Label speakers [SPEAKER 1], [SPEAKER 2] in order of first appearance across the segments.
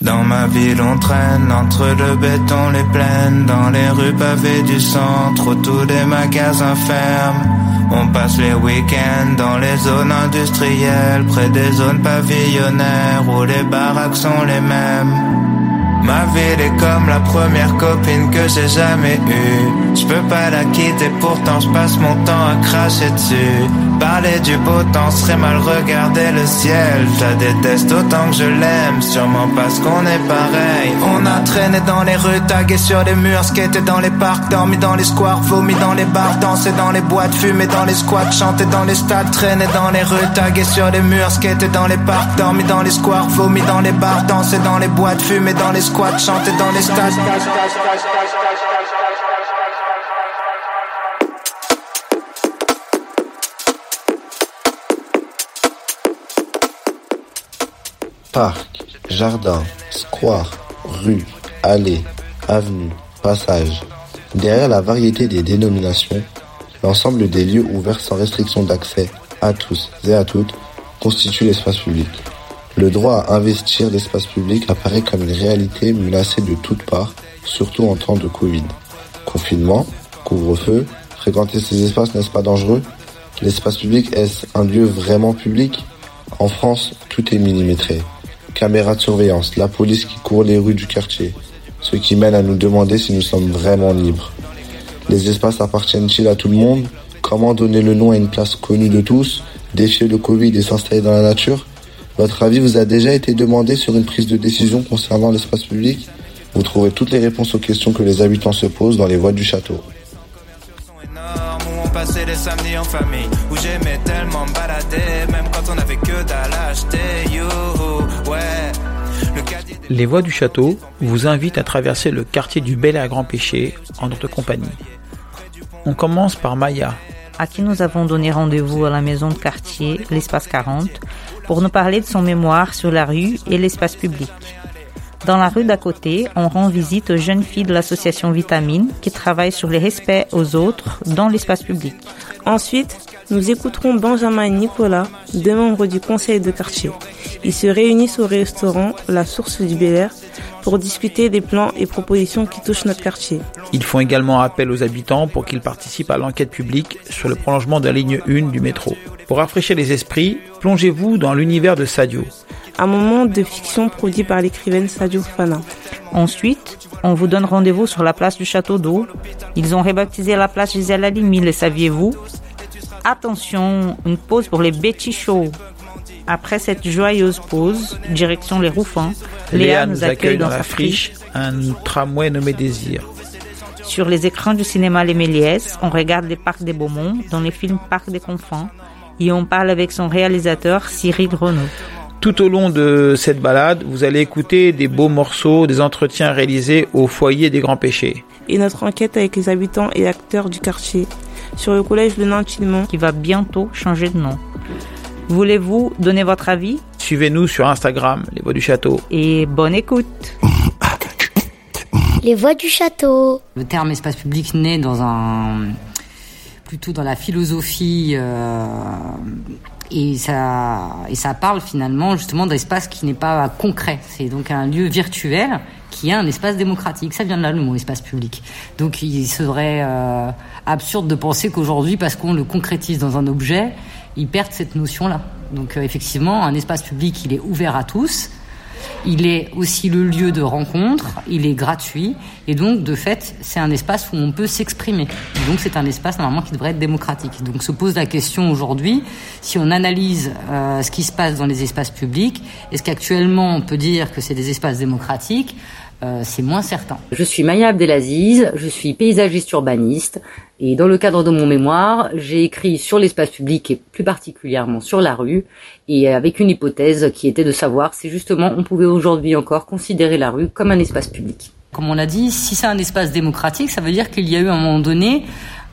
[SPEAKER 1] Dans ma ville on traîne entre le béton, les plaines Dans les rues pavées du centre où tous les magasins ferment On passe les week-ends dans les zones industrielles Près des zones pavillonnaires où les baraques sont les mêmes Ma ville est comme la première copine que j'ai jamais eue. Je peux pas la quitter, pourtant je passe mon temps à cracher dessus. Parler du beau temps serait mal regarder le ciel. Je la déteste autant que je l'aime, sûrement parce qu'on est pareil. On a traîné dans les rues, tagué sur les murs, skaté dans les parcs, dormi dans les squares, vomi dans les bars, dansé dans les boîtes, fumé dans les squats, chanté dans les stades, traîné dans les rues, tagué sur les murs, skaté dans les parcs, dormi dans les squares, vomi dans les bars, dansé dans les boîtes, fumé dans les squats, chanté dans les stades.
[SPEAKER 2] Parc, jardin, square, rue, allée, avenue, passage. Derrière la variété des dénominations, l'ensemble des lieux ouverts sans restriction d'accès à tous et à toutes constitue l'espace public. Le droit à investir l'espace public apparaît comme une réalité menacée de toutes parts, surtout en temps de Covid. Confinement, couvre-feu, fréquenter ces espaces n'est-ce pas dangereux? L'espace public est-ce un lieu vraiment public? En France, tout est millimétré. Caméras de surveillance, la police qui court les rues du quartier, ce qui mène à nous demander si nous sommes vraiment libres. Les espaces appartiennent-ils à tout le monde? Comment donner le nom à une place connue de tous Défier le Covid et s'installer dans la nature? Votre avis vous a déjà été demandé sur une prise de décision concernant l'espace public? Vous trouvez toutes les réponses aux questions que les habitants se posent dans les voies du château.
[SPEAKER 3] Les voies du château vous invitent à traverser le quartier du Bel à Grand Péché en notre compagnie. On commence par Maya,
[SPEAKER 4] à qui nous avons donné rendez-vous à la maison de quartier, l'espace 40, pour nous parler de son mémoire sur la rue et l'espace public. Dans la rue d'à côté, on rend visite aux jeunes filles de l'association Vitamine qui travaillent sur les respects aux autres dans l'espace public.
[SPEAKER 5] Ensuite, nous écouterons Benjamin et Nicolas, deux membres du conseil de quartier. Ils se réunissent au restaurant La Source du Bel Air pour discuter des plans et propositions qui touchent notre quartier.
[SPEAKER 3] Ils font également appel aux habitants pour qu'ils participent à l'enquête publique sur le prolongement de la ligne 1 du métro. Pour rafraîchir les esprits, plongez-vous dans l'univers de Sadio.
[SPEAKER 5] Un moment de fiction produit par l'écrivaine Sadio Fana.
[SPEAKER 4] Ensuite, on vous donne rendez-vous sur la place du Château d'Eau. Ils ont rebaptisé la place Gisèle Halimi, le saviez-vous? Attention, une pause pour les Betty Show. Après cette joyeuse pause, direction les Rouffins,
[SPEAKER 3] Léa, nous accueille dans, la friche, un tramway nommé Désir.
[SPEAKER 4] Sur les écrans du cinéma Les Méliès, on regarde les parcs des Beaumont dans les films Parc des Confins et on parle avec son réalisateur Cyril Renaud.
[SPEAKER 3] Tout au long de cette balade, vous allez écouter des beaux morceaux, des entretiens réalisés au foyer des grands péchés.
[SPEAKER 5] Et notre enquête avec les habitants et acteurs du quartier sur le collège de Nantillement
[SPEAKER 4] qui va bientôt changer de nom. Voulez-vous donner votre avis?
[SPEAKER 3] Suivez-nous sur Instagram, Les Voix du Château.
[SPEAKER 4] Et bonne écoute
[SPEAKER 6] Les Voix du Château.
[SPEAKER 7] Le terme espace public naît dans un plutôt dans la philosophie euh, et ça et ça parle finalement justement d'espace qui n'est pas concret. C'est donc un lieu virtuel qui est un espace démocratique. Ça vient de là le mot espace public. Donc il serait euh, absurde de penser qu'aujourd'hui, parce qu'on le concrétise dans un objet, ils perdent cette notion-là. Donc euh, effectivement, un espace public, il est ouvert à tous. Il est aussi le lieu de rencontre, il est gratuit, et donc de fait, c'est un espace où on peut s'exprimer. Donc c'est un espace normalement qui devrait être démocratique. Donc se pose la question aujourd'hui, si on analyse euh, ce qui se passe dans les espaces publics, est-ce qu'actuellement on peut dire que c'est des espaces démocratiques? Euh, c'est moins certain.
[SPEAKER 8] Je suis Maya Abdelaziz, je suis paysagiste urbaniste et dans le cadre de mon mémoire, j'ai écrit sur l'espace public et plus particulièrement sur la rue et avec une hypothèse qui était de savoir si justement on pouvait aujourd'hui encore considérer la rue comme un espace public.
[SPEAKER 7] Comme on l'a dit, si c'est un espace démocratique, ça veut dire qu'il y a eu à un moment donné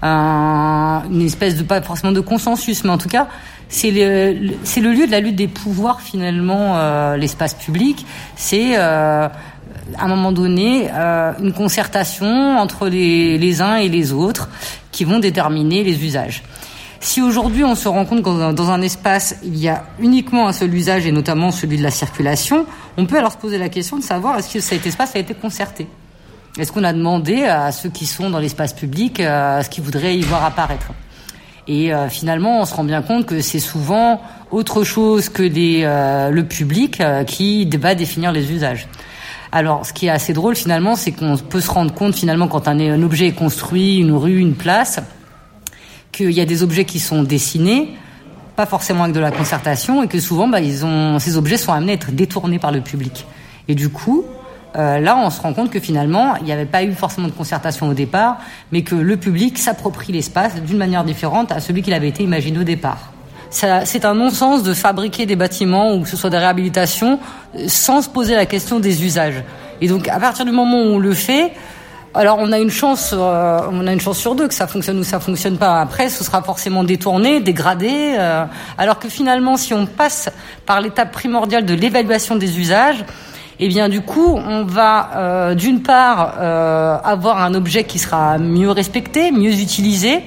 [SPEAKER 7] une espèce de pas forcément de consensus, mais en tout cas c'est le, c'est le lieu de la lutte des pouvoirs finalement euh, l'espace public. C'est euh, à un moment donné euh, une concertation entre les, les, uns et les autres qui vont déterminer les usages. Si aujourd'hui on se rend compte que dans un espace il y a uniquement un seul usage et notamment celui de la circulation, On peut alors se poser la question de savoir est-ce que cet espace a été concerté? Est-ce qu'on a demandé à ceux qui sont dans l'espace public euh, ce qu'ils voudraient y voir apparaître? Et euh, finalement, on se rend bien compte que c'est souvent autre chose que des, euh, le public qui va définir les usages. Alors, ce qui est assez drôle finalement, c'est qu'on peut se rendre compte finalement quand un, objet est construit, une rue, une place, qu'il y a des objets qui sont dessinés, pas forcément avec de la concertation, et que souvent, bah, ces objets sont amenés à être détournés par le public. Et du coup, euh, là, on se rend compte que finalement, il n'y avait pas eu forcément de concertation au départ, mais que le public s'approprie l'espace d'une manière différente à celui qu'il avait été imaginé au départ. C'est un non-sens de fabriquer des bâtiments ou que ce soit des réhabilitations sans se poser la question des usages. Et donc, à partir du moment où on le fait, alors on a une chance, euh, on a une chance sur deux que ça fonctionne ou ça fonctionne pas. Après, ce sera forcément détourné, dégradé. Euh, alors que finalement, si on passe par l'étape primordiale de l'évaluation des usages, eh bien du coup, on va euh, d'une part avoir un objet qui sera mieux respecté, mieux utilisé,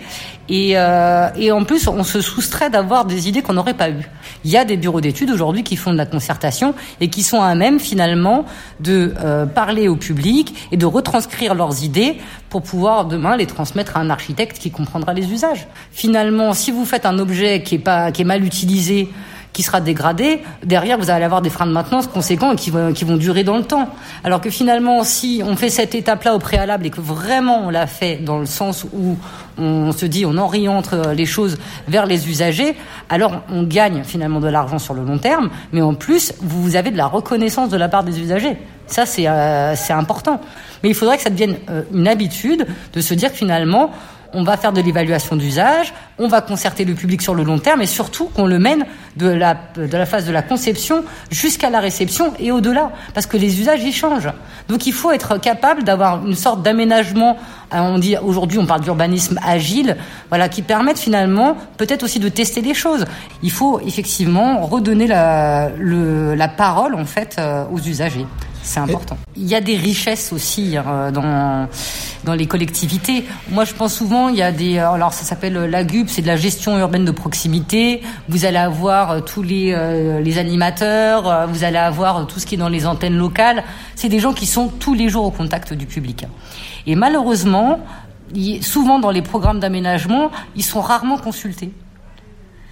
[SPEAKER 7] et, euh, et en plus, on se soustrait d'avoir des idées qu'on n'aurait pas eues. Il y a des bureaux d'études aujourd'hui qui font de la concertation et qui sont à même finalement de euh, parler au public et de retranscrire leurs idées pour pouvoir demain les transmettre à un architecte qui comprendra les usages. Finalement, si vous faites un objet qui est pas qui est mal utilisé, sera dégradé, derrière vous allez avoir des freins de maintenance conséquents qui vont, qui vont durer dans le temps. Alors que finalement, si on fait cette étape-là au préalable et que vraiment on l'a fait dans le sens où on se dit on oriente les choses vers les usagers, alors on gagne finalement de l'argent sur le long terme, mais en plus vous avez de la reconnaissance de la part des usagers. Ça c'est euh, important. Mais il faudrait que ça devienne euh, une habitude de se dire finalement on va faire de l'évaluation d'usage, on va concerter le public sur le long terme et surtout qu'on le mène de la, de la phase de la conception jusqu'à la réception et au-delà, parce que les usages y changent. Donc il faut être capable d'avoir une sorte d'aménagement, euh, on dit aujourd'hui on parle d'urbanisme agile, voilà, qui permette finalement peut-être aussi de tester des choses. Il faut effectivement redonner la, le, la parole en fait euh, aux usagers. C'est important. Il y a des richesses aussi euh, dans dans les collectivités. Moi, je pense souvent, il y a des euh, alors ça s'appelle euh, la GUP, c'est de la gestion urbaine de proximité. Vous allez avoir tous les les animateurs, vous allez avoir tout ce qui est dans les antennes locales. C'est des gens qui sont tous les jours au contact du public. Et malheureusement, souvent dans les programmes d'aménagement, ils sont rarement consultés.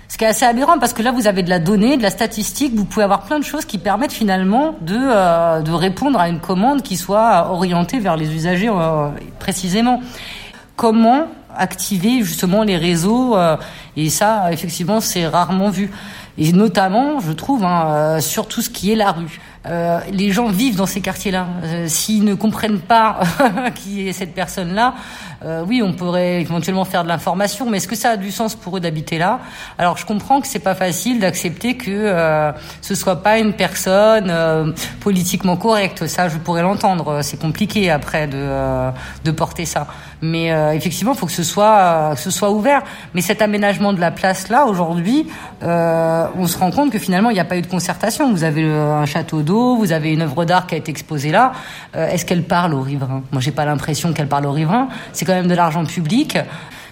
[SPEAKER 7] Ce qui est assez aberrant parce que là, vous avez de la donnée, de la statistique, vous pouvez avoir plein de choses qui permettent finalement de, euh, de répondre à une commande qui soit orientée vers les usagers euh, précisément. Comment activer justement les réseaux euh, et ça, effectivement, c'est rarement vu. Et notamment, je trouve, hein, sur tout ce qui est la rue. Euh, les gens vivent dans ces quartiers-là. Euh, s'ils ne comprennent pas qui est cette personne-là, euh, oui, on pourrait éventuellement faire de l'information, mais est-ce que ça a du sens pour eux d'habiter là? Alors, je comprends que c'est pas facile d'accepter que euh, ce soit pas une personne euh, politiquement correcte. Ça, je pourrais l'entendre. C'est compliqué après de de porter ça. Mais effectivement, il faut que ce soit que ce soit ouvert. Mais cet aménagement de la place là aujourd'hui, on se rend compte que finalement, il n'y a pas eu de concertation. Vous avez un château d'eau, vous avez une œuvre d'art qui a été exposée là. est-ce qu'elle parle aux riverains? Moi, j'ai pas l'impression qu'elle parle aux riverains. Quand même de l'argent public.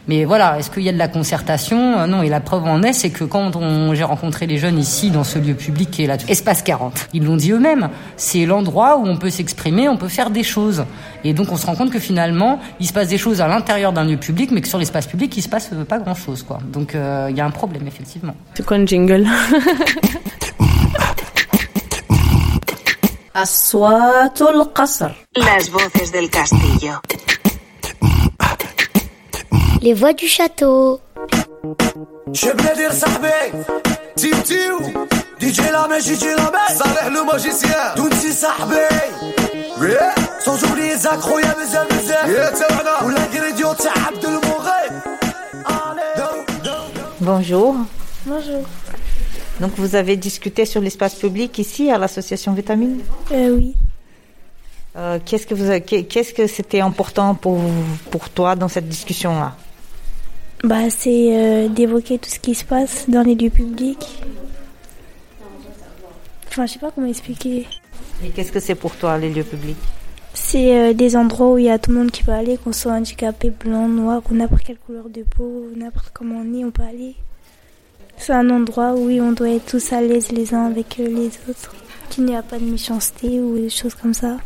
[SPEAKER 7] Mais voilà, est-ce qu'il y a de la concertation? Euh, Non, et la preuve en est, c'est que quand j'ai rencontré les jeunes ici dans ce lieu public qui est là, Espace 40, ils l'ont dit eux-mêmes, c'est l'endroit où on peut s'exprimer, on peut faire des choses. Et donc on se rend compte que finalement, il se passe des choses à l'intérieur d'un lieu public, mais que sur l'espace public, il se passe pas grand-chose, quoi. Donc euh, il y a un problème, effectivement.
[SPEAKER 5] C'est quoi un jingle?
[SPEAKER 6] Las voces del castillo.
[SPEAKER 9] Les voix du château.
[SPEAKER 4] Bonjour.
[SPEAKER 10] Bonjour.
[SPEAKER 4] Donc vous avez discuté sur l'espace public ici à l'association Vitamine
[SPEAKER 10] euh, Oui.
[SPEAKER 4] Euh, qu'est-ce que vous, qu'est-ce que c'était important pour pour toi dans cette discussion-là?
[SPEAKER 10] Bah, c'est euh, d'évoquer tout ce qui se passe dans les lieux publics. Enfin, je sais pas comment expliquer.
[SPEAKER 4] Et qu'est-ce que c'est pour toi, les lieux publics?
[SPEAKER 10] C'est euh, des endroits où il y a tout le monde qui peut aller, qu'on soit handicapé, blanc, noir, ou n'importe quelle couleur de peau, n'importe comment on est, on peut aller. C'est un endroit où on doit être tous à l'aise les uns avec euh, les autres. qu'il n'y a pas de méchanceté ou des choses comme ça.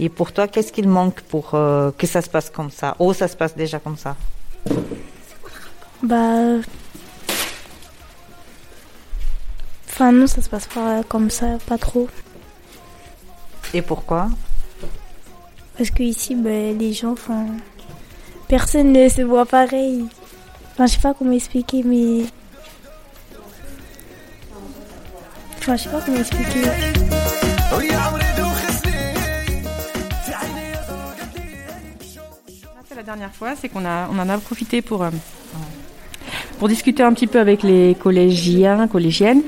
[SPEAKER 4] Et pour toi, qu'est-ce qu'il manque pour euh, que ça se passe comme ça? Ou ça se passe déjà comme ça
[SPEAKER 10] Bah. Enfin, non, ça se passe pas comme ça, pas trop.
[SPEAKER 4] Et pourquoi?
[SPEAKER 10] Parce que ici, bah, les gens, enfin. Personne ne se voit pareil. Enfin, je sais pas comment expliquer, mais. Enfin, je sais pas comment expliquer.
[SPEAKER 5] Dernière fois, c'est qu'on a, en a profité pour, euh, pour discuter un petit peu avec les collégiens, collégiennes,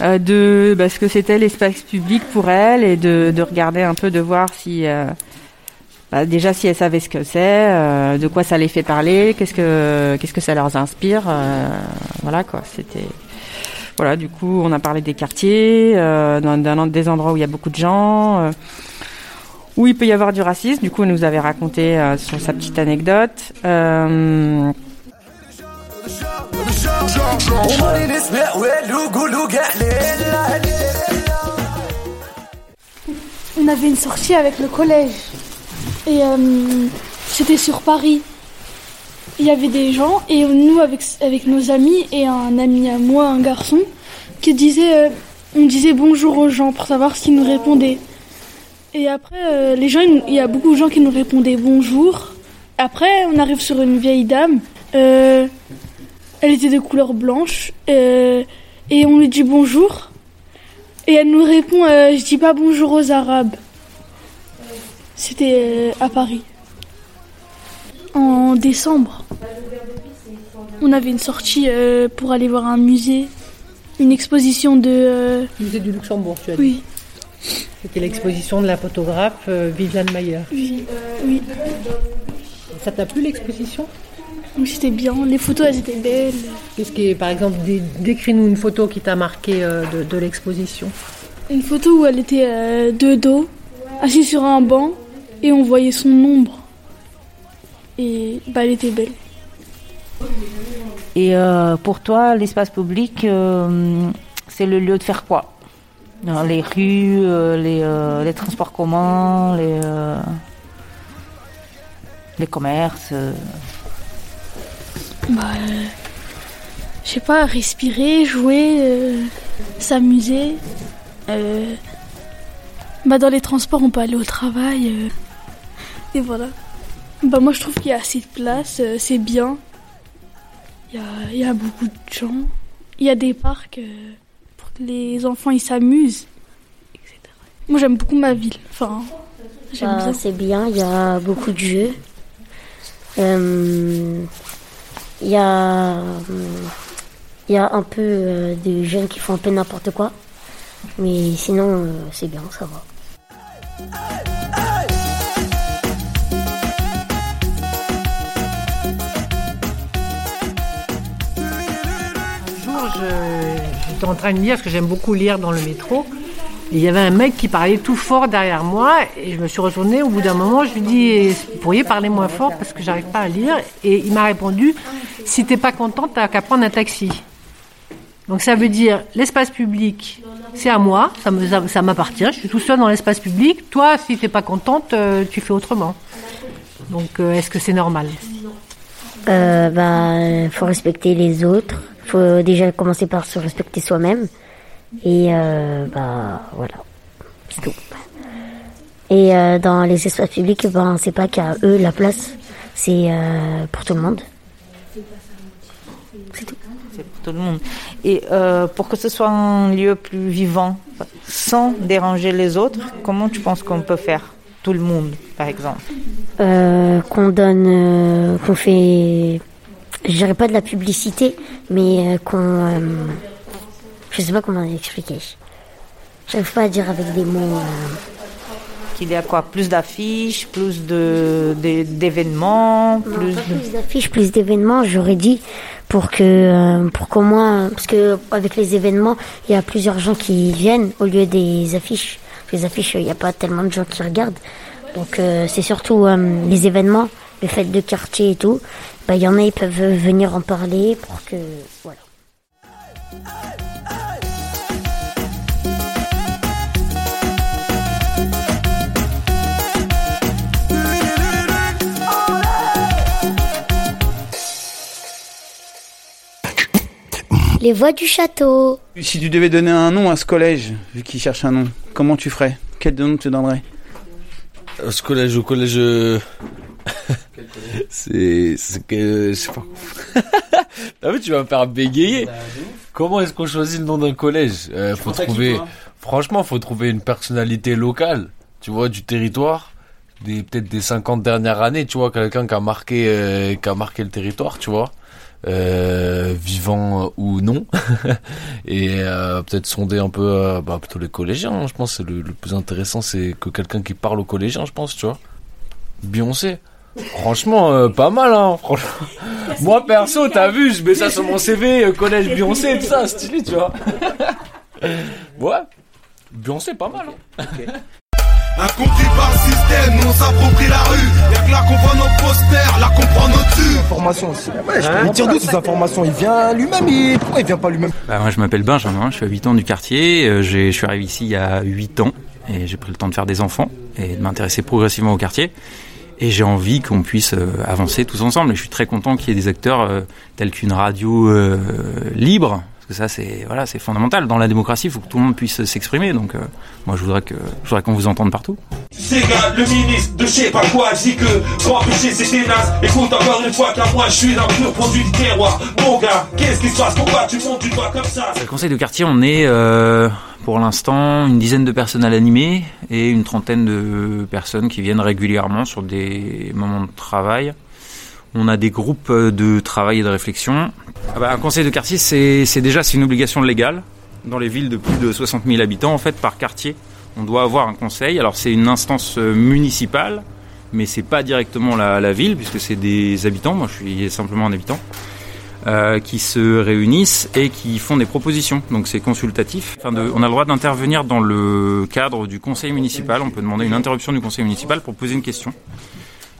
[SPEAKER 5] euh, de bah, ce que c'était l'espace public pour elles et de, de, regarder un peu, de voir si, euh, bah, déjà si elles savaient ce que c'est, de quoi ça les fait parler, qu'est-ce que, qu'est-ce que ça leur inspire, voilà quoi. C'était, voilà, du coup, on a parlé des quartiers, dans, des endroits où il y a beaucoup de gens où il peut y avoir du racisme. Du coup, elle nous avait raconté euh, sur sa petite anecdote. Euh...
[SPEAKER 11] On avait une sortie avec le collège et euh, c'était sur Paris. Il y avait des gens et nous avec avec nos amis et un ami à moi, un garçon, qui disait, on disait bonjour aux gens pour savoir s'ils nous répondaient. Et après, euh, les gens, il y a beaucoup de gens qui nous répondaient bonjour. Après, on arrive sur une vieille dame. Euh, elle était de couleur blanche. Euh, et on lui dit bonjour. Et elle nous répond euh, Je dis pas bonjour aux Arabes. C'était à Paris. En décembre. On avait une sortie pour aller voir un musée. Une exposition de.
[SPEAKER 12] Musée du Luxembourg, tu as dit
[SPEAKER 11] Oui.
[SPEAKER 12] C'était l'exposition de la photographe euh, Viviane Mayer.
[SPEAKER 11] Oui. oui.
[SPEAKER 12] Ça t'a plu l'exposition?
[SPEAKER 11] Oui, c'était bien. Les photos, elles étaient belles.
[SPEAKER 12] Qu'est-ce qui est, par exemple, dé- décris-nous une photo qui t'a marqué euh, de, de l'exposition?
[SPEAKER 11] Une photo où elle était euh, de dos, assise sur un banc, et on voyait son ombre. Et bah, elle était belle.
[SPEAKER 4] Et euh, pour toi, l'espace public, euh, c'est le lieu de faire quoi? Les rues, euh, les, euh, les transports communs, les, euh, les commerces.
[SPEAKER 11] Bah, je sais pas, respirer, jouer, s'amuser. Euh, bah, dans les transports, on peut aller au travail. et voilà. Bah, moi, je trouve qu'il y a assez de place, c'est bien. Il y a, beaucoup de gens. Il y a des parcs les enfants ils s'amusent, etc. Moi, j'aime beaucoup ma ville. Enfin,
[SPEAKER 9] Bah, c'est bien, il y a beaucoup de jeux. Euh, Il y a, il y a un peu euh, de jeunes qui font un peu n'importe quoi. Mais sinon, euh, c'est bien, ça va.
[SPEAKER 12] En train de lire, parce que j'aime beaucoup lire dans le métro. Il y avait un mec qui parlait tout fort derrière moi. Et je me suis retournée. Au bout d'un moment, je lui dis Vous pourriez parler moins fort parce que j'arrive pas à lire. Et il m'a répondu Si t'es pas content, t'as qu'à prendre un taxi. Donc ça veut dire l'espace public, c'est à moi, ça m'appartient. Je suis tout seul dans l'espace public. Toi, si t'es pas contente, euh, tu fais autrement. Donc euh, est-ce que c'est normal?
[SPEAKER 9] Euh, bah, faut respecter les autres. Faut déjà commencer par se respecter soi-même. Et euh, bah voilà, c'est tout. Et euh, dans les espaces publics, ben c'est pas qu'à eux la place, c'est euh, pour tout le monde.
[SPEAKER 4] C'est pour tout le monde. Et euh, pour que ce soit un lieu plus vivant, sans déranger les autres, comment tu penses qu'on peut faire Tout le monde, par exemple?
[SPEAKER 9] Qu'on donne, qu'on fait, je dirais pas de la publicité, mais euh, qu'on, euh, je sais pas comment expliquer. J'arrive pas à dire avec des mots. euh,
[SPEAKER 4] Qu'il y a quoi Plus d'affiches, plus de, d'événements, plus de...
[SPEAKER 9] plus d'affiches, plus d'événements, j'aurais dit pour que euh, pour qu'au moins parce que avec les événements, il y a plusieurs gens qui viennent au lieu des affiches. Les affiches, il n'y a pas tellement de gens qui regardent. Donc euh, c'est surtout euh, les événements, les fêtes de quartier et tout bah, y en a, ils peuvent venir en parler pour que. Voilà. Les voix du château.
[SPEAKER 3] Si tu devais donner un nom à ce collège, vu qu'il cherche un nom, comment tu ferais? Quel nom tu donnerais?
[SPEAKER 13] Ce collège au collège euh, c'est. C'est que. Je sais pas. ah, mais tu vas me faire bégayer. Comment est-ce qu'on choisit le nom d'un collège? Euh, Faut trouver.
[SPEAKER 3] toi
[SPEAKER 13] Franchement, faut trouver une personnalité locale, tu vois, du territoire. Des, peut-être des 50 dernières années, tu vois, quelqu'un qui a marqué, euh, qui a marqué le territoire, tu vois. Euh, vivant euh, ou non et euh, peut-être sonder un peu euh, bah, plutôt les collégiens hein, je pense c'est le, le plus intéressant c'est que quelqu'un qui parle aux collégiens je pense tu vois Beyoncé franchement euh, pas mal hein franchement moi perso t'as vu je mets ça sur mon CV euh, collège Beyoncé tout ça stylé tu vois ouais Beyoncé pas mal hein.
[SPEAKER 14] Incompris par le système, nous on s'approprie la rue. Y'a que là qu'on voit nos posters, là qu'on prend nos tubes.
[SPEAKER 15] Information aussi. il tire d'où ces informations Il vient lui-même il... Pourquoi il vient pas lui-même?
[SPEAKER 16] Bah, moi je m'appelle Benjamin, je suis habitant du quartier, euh, j'ai- je suis arrivé ici il y a 8 ans et j'ai pris le temps de faire des enfants et de m'intéresser progressivement au quartier. Et j'ai envie qu'on puisse euh, avancer tous ensemble. Et je suis très content qu'il y ait des acteurs euh, tels qu'une radio euh, libre, parce que ça c'est voilà fondamental. Dans la démocratie, il faut que tout le monde puisse s'exprimer. Donc moi je voudrais je voudrais qu'on vous entende partout.
[SPEAKER 17] Ces le ministre de je sais pas quoi dit que pour empêcher c'est ténace. Écoute encore une fois qu'à moi je suis un pur produit du terroir. Mon gars, qu'est-ce qui se passe? Pourquoi tu montes du doigt comme ça?
[SPEAKER 16] Le conseil de quartier, on est euh, pour l'instant une dizaine de personnes à l'animer et une trentaine de personnes qui viennent régulièrement sur des moments de travail. On a des groupes euh, de travail et de réflexion. Ah bah, un conseil de quartier, c'est c'est déjà c'est une obligation légale. Dans les villes de plus de 60 000 habitants, en fait, par quartier, on doit avoir un conseil. Alors c'est une instance euh, municipale, mais c'est pas directement la, ville puisque c'est des habitants. Moi, je suis simplement un habitant euh, qui se réunissent et qui font des propositions. Donc c'est consultatif. On a le droit d'intervenir dans le cadre du conseil municipal. On peut demander une interruption du conseil municipal pour poser une question.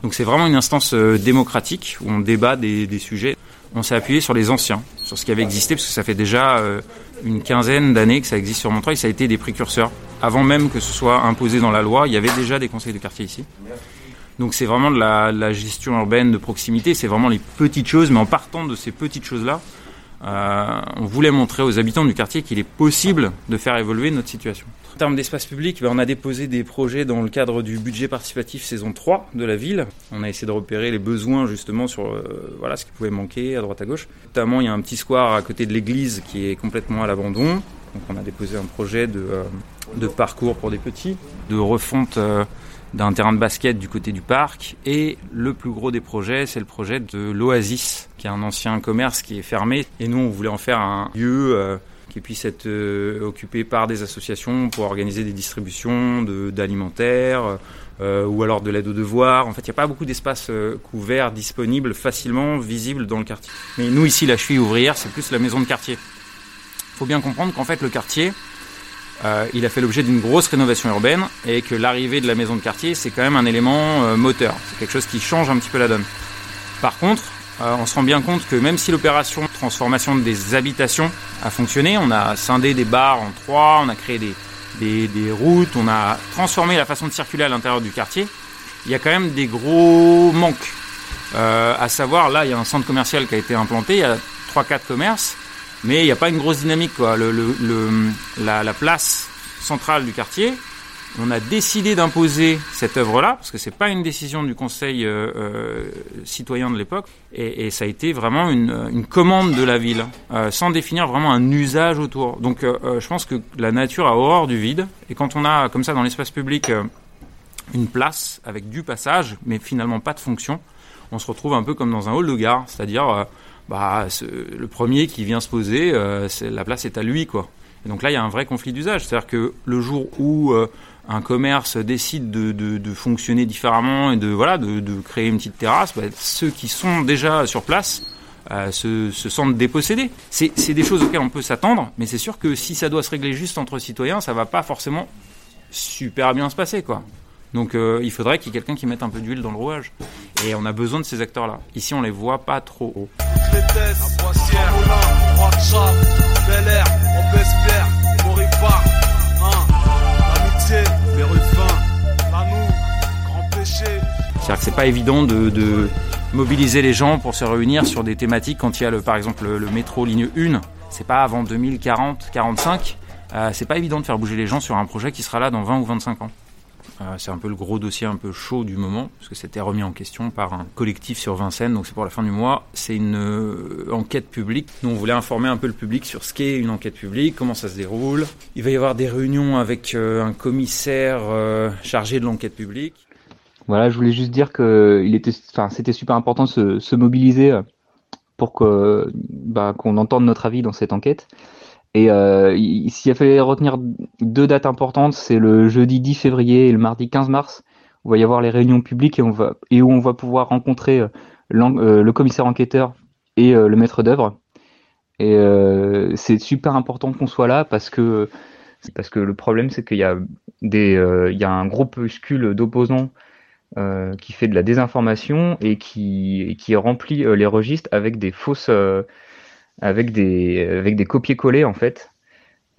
[SPEAKER 16] Donc c'est vraiment une instance euh, démocratique où on débat des, sujets. On s'est appuyé sur les anciens, sur ce qui avait existé, parce que ça fait déjà une quinzaine d'années que ça existe sur Montreuil. Ça a été des précurseurs. Avant même que ce soit imposé dans la loi, il y avait déjà des conseils de quartier ici. Donc c'est vraiment de la, gestion urbaine de proximité, c'est vraiment les petites choses, mais en partant de ces petites choses-là, euh, on voulait montrer aux habitants du quartier qu'il est possible de faire évoluer notre situation. En termes d'espace public, ben, on a déposé des projets dans le cadre du budget participatif saison 3 de la ville. On a essayé de repérer les besoins justement sur euh, voilà, ce qui pouvait manquer à droite à gauche. Notamment, il y a un petit square à côté de l'église qui est complètement à l'abandon. Donc on a déposé un projet de, euh, parcours pour des petits, de refonte euh, d'un terrain de basket du côté du parc. Et le plus gros des projets, c'est le projet de l'Oasis, qui est un ancien commerce qui est fermé. Et nous, on voulait en faire un lieu qui puisse être euh, occupé par des associations pour organiser des distributions d'alimentaires. euh, ou alors de l'aide aux devoirs. En fait, il n'y a pas beaucoup d'espaces euh, couverts, disponibles, facilement visibles dans le quartier. Mais nous, ici, la cheville ouvrière, c'est plus la maison de quartier. Il faut bien comprendre qu'en fait, le quartier, il a fait l'objet d'une grosse rénovation urbaine et que l'arrivée de la maison de quartier, c'est quand même un élément moteur. C'est quelque chose qui change un petit peu la donne. Par contre, euh, on se rend bien compte que même si l'opération transformation des habitations a fonctionné, on a scindé des bars en trois, on a créé des, routes, on a transformé la façon de circuler à l'intérieur du quartier, il y a quand même des gros manques. Euh, à savoir, là, il y a un centre commercial qui a été implanté, il y a 3-4 commerces, mais il n'y a pas une grosse dynamique. Quoi. La place centrale du quartier, on a décidé d'imposer cette œuvre-là, parce que c'est pas une décision du conseil euh, euh, citoyen de l'époque, et, et ça a été vraiment une, une commande de la ville, euh, sans définir vraiment un usage autour. Donc euh, euh, je pense que la nature a horreur du vide, et quand on a comme ça dans l'espace public euh, une place avec du passage, mais finalement pas de fonction, on se retrouve un peu comme dans un hall de gare, c'est-à-dire euh, bah, ce- le premier qui vient se poser, euh, la place est à lui, quoi. Et donc là, il y a un vrai conflit d'usage, c'est-à-dire que le jour où euh, un commerce décide de, de- fonctionner différemment et de voilà de, de créer une petite terrasse, bah, ceux qui sont déjà sur place euh, se, se sentent dépossédés. C'est c'est des choses auxquelles on peut s'attendre, mais c'est sûr que si ça doit se régler juste entre citoyens, ça va pas forcément super bien se passer, quoi. Donc euh, il faudrait qu'il y ait quelqu'un qui mette un peu d'huile dans le rouage. Et on a besoin de ces acteurs-là. Ici, on les voit pas trop haut. C'est-à-dire que c'est pas évident de, de mobiliser les gens pour se réunir sur des thématiques quand il y a le, par exemple le, métro ligne 1. c'est pas avant 2040, 45. Euh, c'est pas évident de faire bouger les gens sur un projet qui sera là dans 20 ou 25 ans. Euh, c'est un peu le gros dossier un peu chaud du moment, parce que c'était remis en question par un collectif sur Vincennes, donc c'est pour la fin du mois. C'est une euh, enquête publique. Nous, on voulait informer un peu le public sur ce qu'est une enquête publique, comment ça se déroule. Il va y avoir des réunions avec euh, un commissaire euh, chargé de l'enquête publique.
[SPEAKER 18] Voilà, je voulais juste dire que c'était super important de se, se mobiliser euh, pour bah, qu'on entende notre avis dans cette enquête. Et euh, il- s'il a fallu retenir deux dates importantes, c'est le jeudi 10 février et le mardi 15 mars, où il va y avoir les réunions publiques et, où on va pouvoir rencontrer euh, le commissaire enquêteur et le maître d'œuvre. Et c'est super important qu'on soit là parce que, parce que le problème, c'est qu'il y a il y a un groupuscule d'opposants euh, qui fait de la désinformation et qui, et qui remplit euh, les registres avec des fausses, euh, avec des, avec des copier-coller en fait.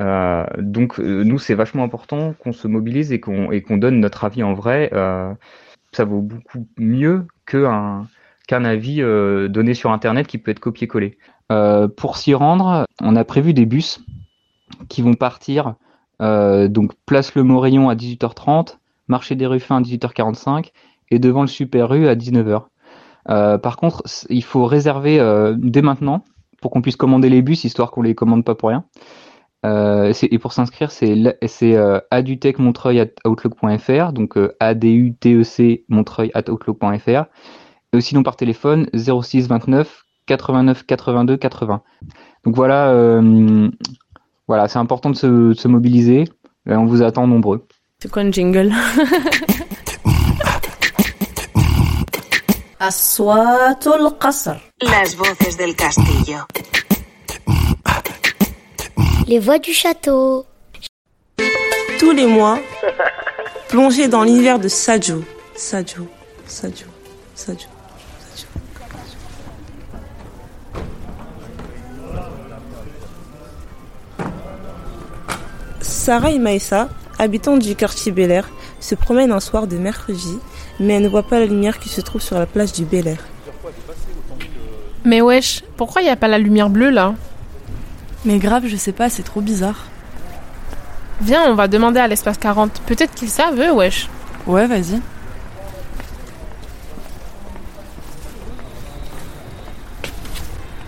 [SPEAKER 18] Euh, donc euh, nous c'est vachement important qu'on se mobilise et qu'on et qu'on donne notre avis en vrai. Ça vaut beaucoup mieux qu'un qu'un avis donné sur internet qui peut être copié-collé. Pour s'y rendre, on a prévu des bus qui vont partir donc place Le Morillon à 18h30, marché des Ruffins à 18h45 et devant le Super U à 19h. Euh, par contre, il faut réserver euh, dès maintenant pour qu'on puisse commander les bus, histoire qu'on les commande pas pour rien. Euh, et pour s'inscrire, c'est adutecmontreuil@outlook.fr, donc adutec montreuil@outlook.fr. Et sinon par téléphone 06 29 89 82 80. Donc voilà, voilà, c'est important de se, mobiliser. On vous attend nombreux.
[SPEAKER 5] C'est quoi un jingle
[SPEAKER 6] أصوات القصر Las voces del castillo.
[SPEAKER 9] Les voix du château.
[SPEAKER 5] Tous les mois, plongez dans l'univers de Sajo. Sajo, Sajo, Sajo. Sarah et Maïssa, habitantes du quartier Bel Air, se promènent un soir de mercredi, mais elles ne voient pas la lumière qui se trouve sur la plage du Bel Air.
[SPEAKER 19] Mais wesh, pourquoi il n'y a pas la lumière bleue là?
[SPEAKER 20] Mais grave, je sais pas, c'est trop bizarre.
[SPEAKER 19] Viens, on va demander à l'espace 40. Peut-être qu'ils savent, eux, wesh.
[SPEAKER 20] Ouais, vas-y.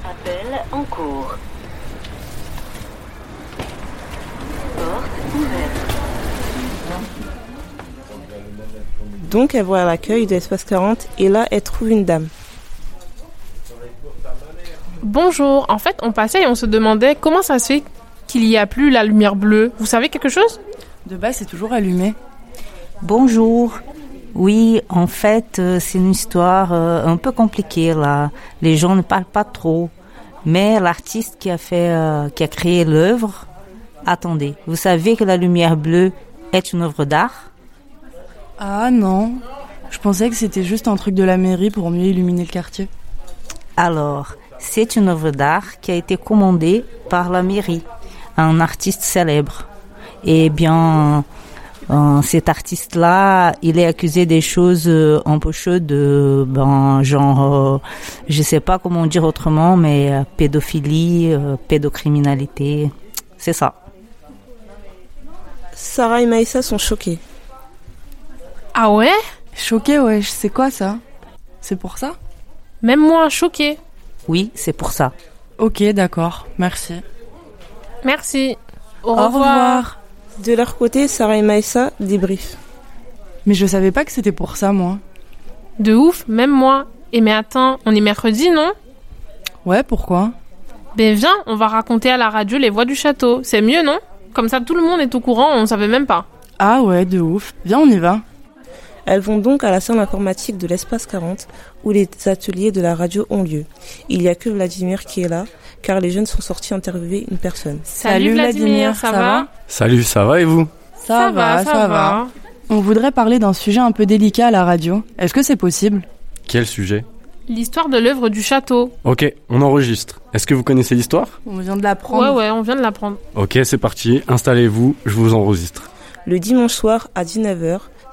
[SPEAKER 6] Appel en cours.
[SPEAKER 5] Donc elle voit à l'accueil de l'espace 40 et là elle trouve une dame.
[SPEAKER 19] Bonjour, en fait, on passait et on se demandait comment ça se fait qu'il n'y a plus la lumière bleue. Vous savez quelque chose?
[SPEAKER 20] De base, c'est toujours allumé.
[SPEAKER 4] Bonjour. Oui, en fait, euh, c'est une histoire euh, un peu compliquée là. Les gens ne parlent pas trop. Mais l'artiste qui a fait, euh, qui a créé l'œuvre, attendez, vous savez que la lumière bleue est une œuvre d'art?
[SPEAKER 20] Ah non, je pensais que c'était juste un truc de la mairie pour mieux illuminer le quartier.
[SPEAKER 4] Alors, c'est une œuvre d'art qui a été commandée par la mairie, à un artiste célèbre. Et bien, euh, cet artiste-là, il est accusé des choses euh, un peu chaudes, euh, ben, genre, je sais pas comment dire autrement, mais pédophilie, pédocriminalité, c'est ça.
[SPEAKER 5] Sarah et Maïssa sont choquées.
[SPEAKER 19] Ah ouais
[SPEAKER 20] Choqué, ouais, c'est quoi ça? C'est pour ça?
[SPEAKER 19] Même moi, choquée.
[SPEAKER 4] Oui, c'est pour ça.
[SPEAKER 20] Ok, d'accord, merci.
[SPEAKER 19] Merci. Au,
[SPEAKER 20] Au revoir.
[SPEAKER 5] De leur côté, Sarah et Maïssa débriefent.
[SPEAKER 20] Mais je savais pas que c'était pour ça, moi.
[SPEAKER 19] De ouf, même moi. Et mais attends, on est mercredi, non?
[SPEAKER 20] Ouais, pourquoi?
[SPEAKER 19] Ben viens, on va raconter à la radio les voix du château. C'est mieux, non? Comme ça, tout le monde est au courant, on savait même pas.
[SPEAKER 20] Ah ouais, de ouf. Viens, on y va.
[SPEAKER 5] Elles vont donc à la salle informatique de l'espace 40 où les ateliers de la radio ont lieu. Il n'y a que Vladimir qui est là car les jeunes sont sortis interviewer une personne.
[SPEAKER 19] Salut, Vladimir, ça, va
[SPEAKER 21] Salut, ça va et vous
[SPEAKER 20] Ça, va, ça, va. On voudrait parler d'un sujet un peu délicat à la radio. Est-ce que c'est possible?
[SPEAKER 21] Quel sujet?
[SPEAKER 19] L'histoire de l'œuvre du château.
[SPEAKER 21] Ok, on enregistre. Est-ce que vous connaissez l'histoire?
[SPEAKER 20] On vient de l'apprendre.
[SPEAKER 19] Ouais, ouais, on vient de l'apprendre.
[SPEAKER 21] Ok, c'est parti, installez-vous, je vous enregistre.
[SPEAKER 5] Le dimanche soir à 19h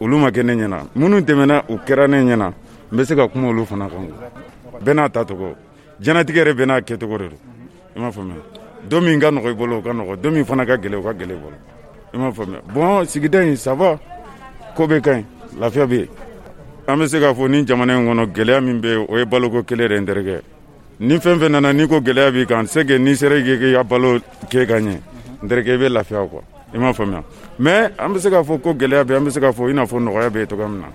[SPEAKER 22] olu ma kɛ ne ɲɛna. Minnu tɛmɛna u kɛra ne ɲɛna. N bɛ se ka kuma olu fana kan. Bɛɛ n'a tacogo jɛnatigɛ yɛrɛ bɛɛ n'a kɛcogo de do i m'a faamuya? Don min ka nɔgɔ i bolo o ka nɔgɔ. Don min fana ka gɛlɛ o ka gɛlɛ i bolo. I m'a faamuya? Bɔn sigida in ça va? Ko bɛ ka ɲi. Lafiya bɛ yen. An bɛ se k'a fɔ ni jamana in kɔnɔ gɛlɛya min bɛ o ye baloko kelen yɛrɛ n ni fɛn fɛn nana n'i ko gɛlɛya b'i kan se que n'i sera k'i ka balo kɛ ka ɲɛ. N i bɛ lafiya kuwa i m'a faamuya mɛ an be se k'a fɔ ko gwɛlɛya be an be se k'a fɔ i n'a fɔ nɔgɔya be toga min na.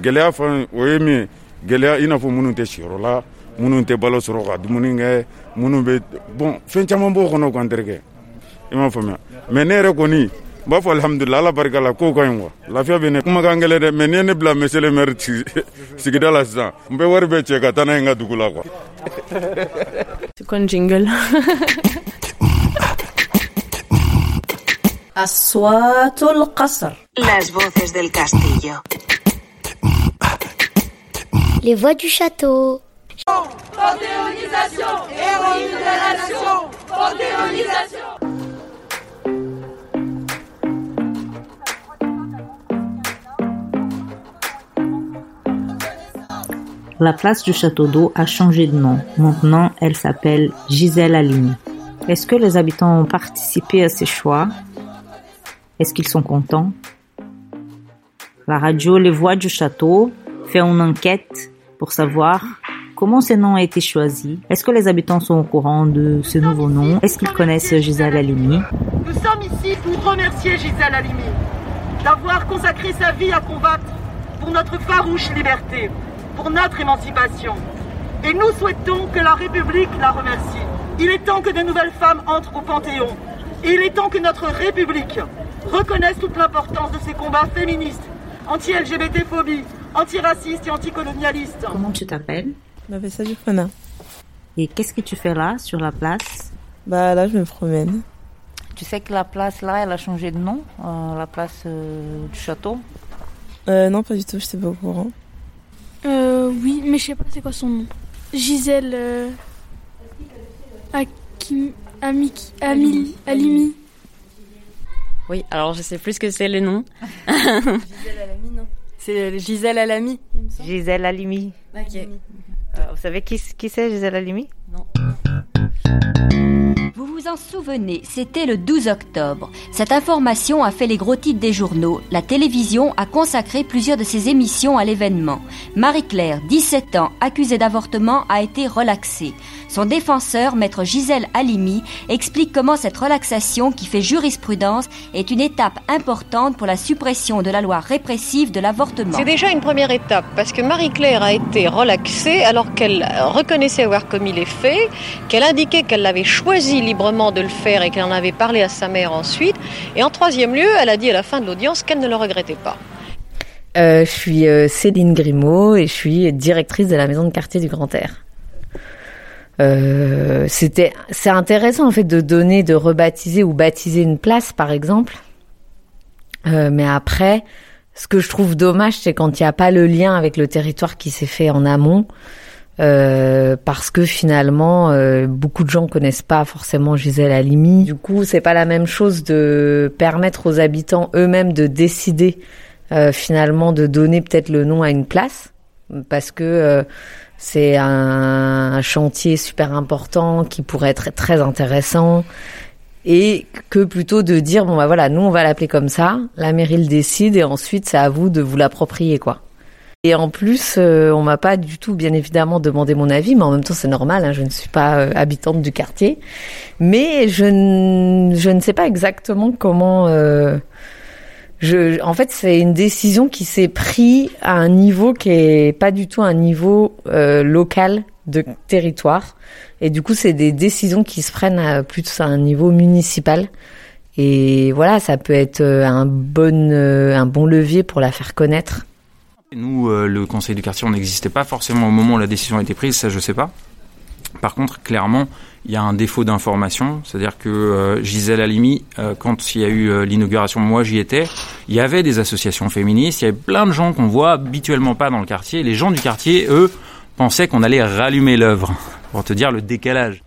[SPEAKER 22] Gwɛlɛya fan o ye min ye. Gɛlɛya i n'a fɔ minnu tɛ siyɔrɔ minnu tɛ balo sɔrɔ ka dumuni kɛ minnu be bɔn fɛn caaman b'o kɔnɔ kan terikɛ. I m'a faamuya. Mɛ ne yɛrɛ kɔni n b'a fɔ alhamdulila ala barika la kow ka ɲi kuwa lafiya be ne kumakan gɛlɛn dɛ. Mɛ n'i ne bila monsieur le maire sigida la sisan n be wari bɛ cɛ ka taa ye n ka dugu la kuwa
[SPEAKER 6] أصوات القصر Las voces del castillo
[SPEAKER 9] Les voix du château.
[SPEAKER 23] Panthéonisation, héroïne de la nation, panthéonisation.
[SPEAKER 4] La place du château d'eau a changé de nom. Maintenant, elle s'appelle Gisèle Halimi. Est-ce que les habitants ont participé à ces choix Est-ce qu'ils sont contents? La radio Les Voix du Château fait une enquête pour savoir comment ces noms ont été choisis. Est-ce que les habitants sont au courant de ce nouveau nom? Est-ce qu'ils connaissent Gisèle Halimi?
[SPEAKER 24] Nous sommes ici pour remercier Gisèle Halimi d'avoir consacré sa vie à combattre pour notre farouche liberté, pour notre émancipation. Et nous souhaitons que la République la remercie. Il est temps que de nouvelles femmes entrent au Panthéon. Il est temps que notre République reconnaisse toute l'importance de ces combats féministes, anti-LGBT-phobie, antiracistes et anticolonialistes.
[SPEAKER 4] Comment tu t'appelles
[SPEAKER 5] Sadio Fana.
[SPEAKER 4] Et qu'est-ce que tu fais là, sur la place
[SPEAKER 5] Bah là, je me promène.
[SPEAKER 4] Tu sais que la place là, elle a changé de nom, euh, la place euh, du château?
[SPEAKER 5] Euh, non, pas du tout, je sais pas au courant.
[SPEAKER 11] Euh, oui, mais je sais pas c'est quoi son nom. Gisèle. Euh... Hakim. Amiki. Amili. Alimi.
[SPEAKER 25] Oui, alors je sais plus ce que c'est les noms.
[SPEAKER 5] Gisèle Alami, non
[SPEAKER 25] C'est Gisèle Alami.
[SPEAKER 4] Gisèle Halimi.
[SPEAKER 25] Ok.
[SPEAKER 4] Euh, vous savez qui, qui c'est Gisèle Halimi?
[SPEAKER 25] Non.
[SPEAKER 26] Vous vous en souvenez, c'était le 12 octobre. Cette information a fait les gros titres des journaux. La télévision a consacré plusieurs de ses émissions à l'événement. Marie-Claire, 17 ans, accusée d'avortement, a été relaxée. Son défenseur, maître Gisèle Halimi, explique comment cette relaxation, qui fait jurisprudence, est une étape importante pour la suppression de la loi répressive de l'avortement.
[SPEAKER 27] C'est déjà une première étape parce que Marie-Claire a été relaxée alors qu'elle reconnaissait avoir commis les faits, qu'elle indiquait qu'elle avait choisi librement de le faire et qu'elle en avait parlé à sa mère ensuite. Et en troisième lieu, elle a dit à la fin de l'audience qu'elle ne le regrettait pas.
[SPEAKER 25] Euh, je suis euh, Céline Grimaud et je suis directrice de la maison de quartier du Grand Air. Euh, c'était, c'est intéressant en fait de donner, de rebaptiser ou baptiser une place par exemple. Mais après, ce que je trouve dommage, c'est quand il n'y a pas le lien avec le territoire qui s'est fait en amont. Euh, parce que finalement euh, beaucoup de gens connaissent pas forcément Gisèle Halimi. Du coup, c'est pas la même chose de permettre aux habitants eux-mêmes de décider euh, finalement de donner peut-être le nom à une place parce que euh, c'est un, un chantier super important qui pourrait être très intéressant et que plutôt de dire bon bah voilà nous on va l'appeler comme ça, la mairie le décide et ensuite c'est à vous de vous l'approprier quoi. Et en plus, euh, on m'a pas du tout, bien évidemment, demandé mon avis, mais en même temps, c'est normal. Hein, je ne suis pas euh, habitante du quartier, mais je, n- je ne sais pas exactement comment. euh, je, en fait, c'est une décision qui s'est prise à un niveau qui est pas du tout un niveau euh, local de territoire, et du coup, c'est des décisions qui se prennent à plus à un niveau municipal. Et voilà, ça peut être euh, un bon, un bon levier pour la faire connaître.
[SPEAKER 16] Nous, euh, le conseil du quartier, on n'existait pas forcément au moment où la décision a été prise, ça je sais pas. Par contre, clairement, il y a un défaut d'information, c'est-à-dire que euh, Gisèle Halimi, euh, quand il y a eu euh, l'inauguration, moi j'y étais, il y avait des associations féministes, il y avait plein de gens qu'on voit habituellement pas dans le quartier. Les gens du quartier, eux, pensaient qu'on allait rallumer l'œuvre, pour te dire le décalage.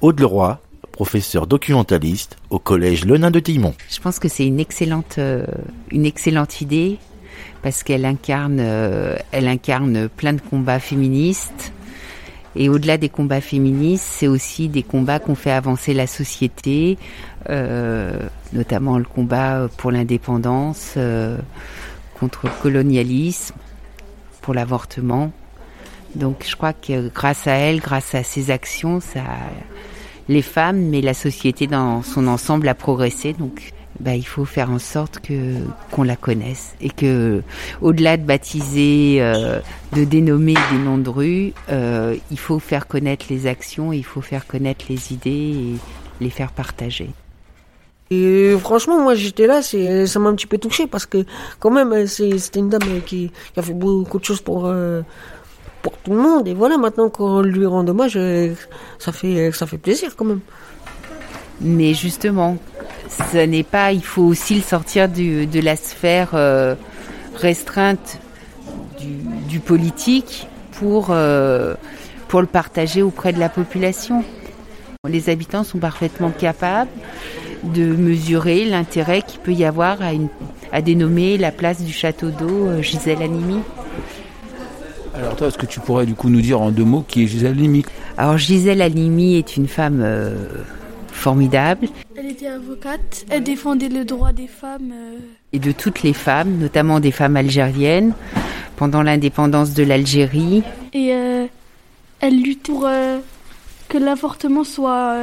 [SPEAKER 28] Aude Leroy, professeur documentaliste au collège Lenin de Tillemont.
[SPEAKER 29] Je pense que c'est une excellente, euh, une excellente idée parce qu'elle incarne, euh, elle incarne plein de combats féministes. Et au-delà des combats féministes, c'est aussi des combats qu'on fait avancer la société, euh, notamment le combat pour l'indépendance, euh, contre le colonialisme, pour l'avortement. Donc je crois que grâce à elle, grâce à ses actions, ça, les femmes, mais la société dans son ensemble a progressé. Donc bah, il faut faire en sorte que qu'on la connaisse et que au-delà de baptiser, euh, de dénommer des noms de rue, euh, il faut faire connaître les actions, il faut faire connaître les idées et les faire partager.
[SPEAKER 30] Et franchement, moi j'étais là, c'est, ça m'a un petit peu touché parce que quand même, c'est, c'était une dame qui, qui a fait beaucoup de choses pour, euh, pour tout le monde. Et voilà, maintenant qu'on lui rend hommage, ça fait, ça fait plaisir quand même.
[SPEAKER 29] Mais justement, ce n'est pas, il faut aussi le sortir du, de la sphère euh, restreinte du, du, politique pour, euh, pour le partager auprès de la population. Les habitants sont parfaitement capables de mesurer l'intérêt qu'il peut y avoir à, une, à dénommer la place du château d'eau euh, Gisèle Halimi.
[SPEAKER 31] Alors toi, est-ce que tu pourrais du coup nous dire en deux mots qui est Gisèle Halimi?
[SPEAKER 29] Alors Gisèle Halimi est une femme euh, formidable.
[SPEAKER 11] Elle était avocate, elle défendait le droit des femmes. Euh...
[SPEAKER 29] Et de toutes les femmes, notamment des femmes algériennes, pendant l'indépendance de l'Algérie.
[SPEAKER 11] Et euh, elle lutte pour euh, que l'avortement soit...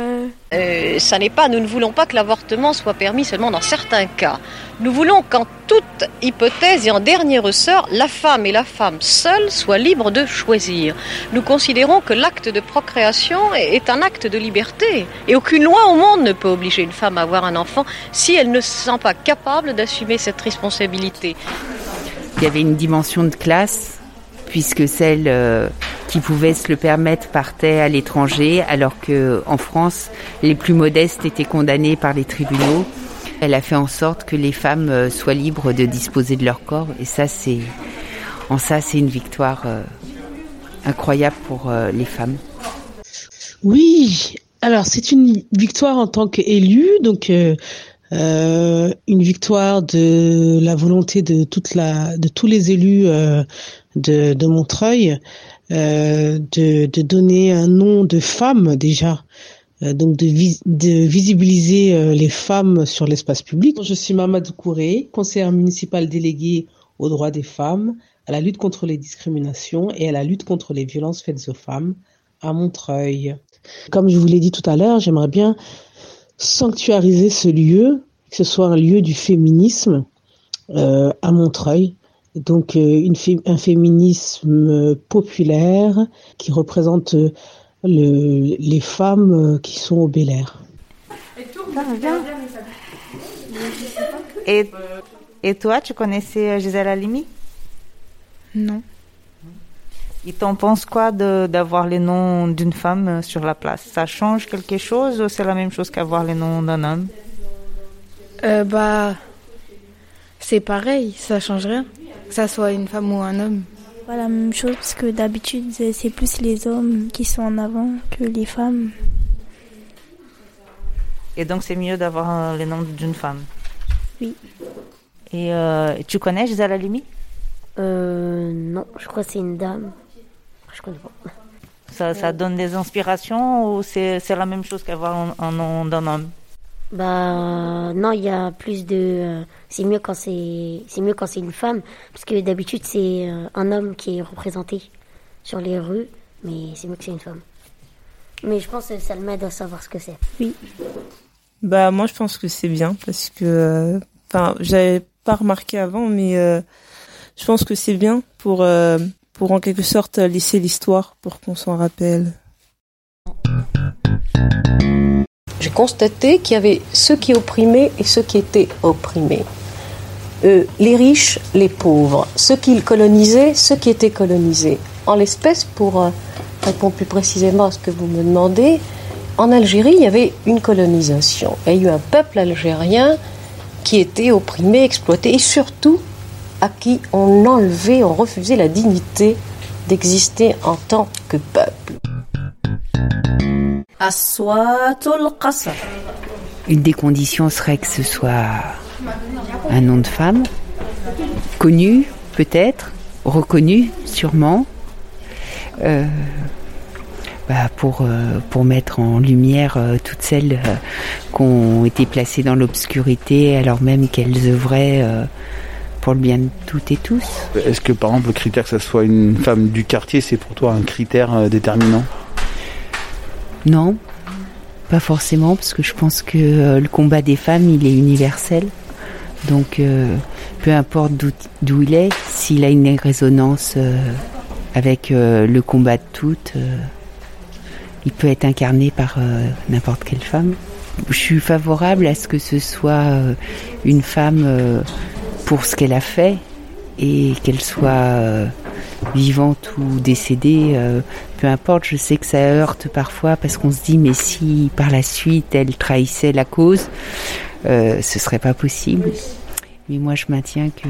[SPEAKER 27] Euh, ça n'est pas, nous ne voulons pas que l'avortement soit permis seulement dans certains cas. Nous voulons qu'en toute hypothèse et en dernier ressort, la femme et la femme seule soient libres de choisir. Nous considérons que l'acte de procréation est un acte de liberté. Et aucune loi au monde ne peut obliger une femme à avoir un enfant si elle ne se sent pas capable d'assumer cette responsabilité.
[SPEAKER 29] Il y avait une dimension de classe puisque celles euh, qui pouvaient se le permettre partaient à l'étranger, alors que en France, les plus modestes étaient condamnés par les tribunaux. Elle a fait en sorte que les femmes euh, soient libres de disposer de leur corps, et ça, c'est en ça, c'est une victoire euh, incroyable pour euh, les femmes.
[SPEAKER 32] Oui, alors c'est une victoire en tant qu'élue, donc euh, euh, une victoire de la volonté de toute la, de tous les élus euh, de, de Montreuil, euh, de, de donner un nom de femme déjà. Euh, donc de, vis de visibiliser euh, les femmes sur l'espace public. Je suis Mamadou Kouré, conseillère municipale déléguée aux droits des femmes, à la lutte contre les discriminations et à la lutte contre les violences faites aux femmes à Montreuil. Comme je vous l'ai dit tout à l'heure, j'aimerais bien sanctuariser ce lieu, que ce soit un lieu du féminisme à Montreuil. Donc euh, une un féminisme populaire qui représente euh, le, les femmes qui sont au Bel Air.
[SPEAKER 4] Et, et toi, tu connaissais Gisèle Halimi?
[SPEAKER 11] Non.
[SPEAKER 4] Et t'en penses quoi d'avoir les noms d'une femme sur la place? Ça change quelque chose ou c'est la même chose qu'avoir les noms d'un homme?
[SPEAKER 11] Euh, Bah, c'est pareil, ça change rien. Que ça soit une femme ou un homme.
[SPEAKER 33] Pas la même chose parce que d'habitude c'est plus les hommes qui sont en avant que les femmes.
[SPEAKER 4] Et donc c'est mieux d'avoir les noms d'une femme
[SPEAKER 33] Oui.
[SPEAKER 4] Et euh, tu connais Gisèle Halimi?
[SPEAKER 9] Euh, non, je crois que c'est une dame. Je connais pas.
[SPEAKER 4] Ça, ça donne des inspirations ou c'est la même chose qu'avoir un, un nom d'un homme?
[SPEAKER 9] Bah non, il y a plus de. euh, c'est mieux quand c'est c'est mieux quand c'est une femme parce que d'habitude c'est euh, un homme qui est représenté sur les rues, mais c'est mieux que c'est une femme. Mais je pense que ça m'aide à savoir ce que c'est.
[SPEAKER 33] Oui.
[SPEAKER 5] Bah moi je pense que c'est bien parce que euh, enfin j'avais pas remarqué avant mais je pense que c'est bien pour pour en quelque sorte laisser l'histoire pour qu'on s'en rappelle.
[SPEAKER 27] Constaté qu'il y avait ceux qui opprimaient et ceux qui étaient opprimés. Euh, les riches, les pauvres, ceux qui colonisaient, ceux qui étaient colonisés. En l'espèce, pour euh,
[SPEAKER 6] réponds plus précisément à ce que vous me demandez, en Algérie, il y avait une colonisation. Il y a eu un peuple algérien qui était opprimé, exploité et surtout à qui on enlevait, on refusait la dignité d'exister en tant que peuple.
[SPEAKER 29] Une des conditions serait que ce soit un nom de femme, connu peut-être, reconnu sûrement, euh, bah, pour, euh, pour mettre en lumière euh, toutes celles euh, qui ont été placées dans l'obscurité alors même qu'elles œuvraient euh, pour le bien de toutes et tous.
[SPEAKER 31] Est-ce que par exemple le critère que ça soit une femme du quartier, c'est pour toi un critère euh, déterminant?
[SPEAKER 29] Non, pas forcément, parce que je pense que euh, le combat des femmes, il est universel. Donc, euh, peu importe d'où- il est, s'il a une résonance euh, avec le combat de toutes, il peut être incarné par n'importe quelle femme. Je suis favorable à ce que ce soit une femme pour ce qu'elle a fait et qu'elle soit vivante ou décédée, euh, peu importe. Je sais que ça heurte parfois parce qu'on se dit mais si par la suite elle trahissait la cause, euh, ce serait pas possible. Mais moi je maintiens que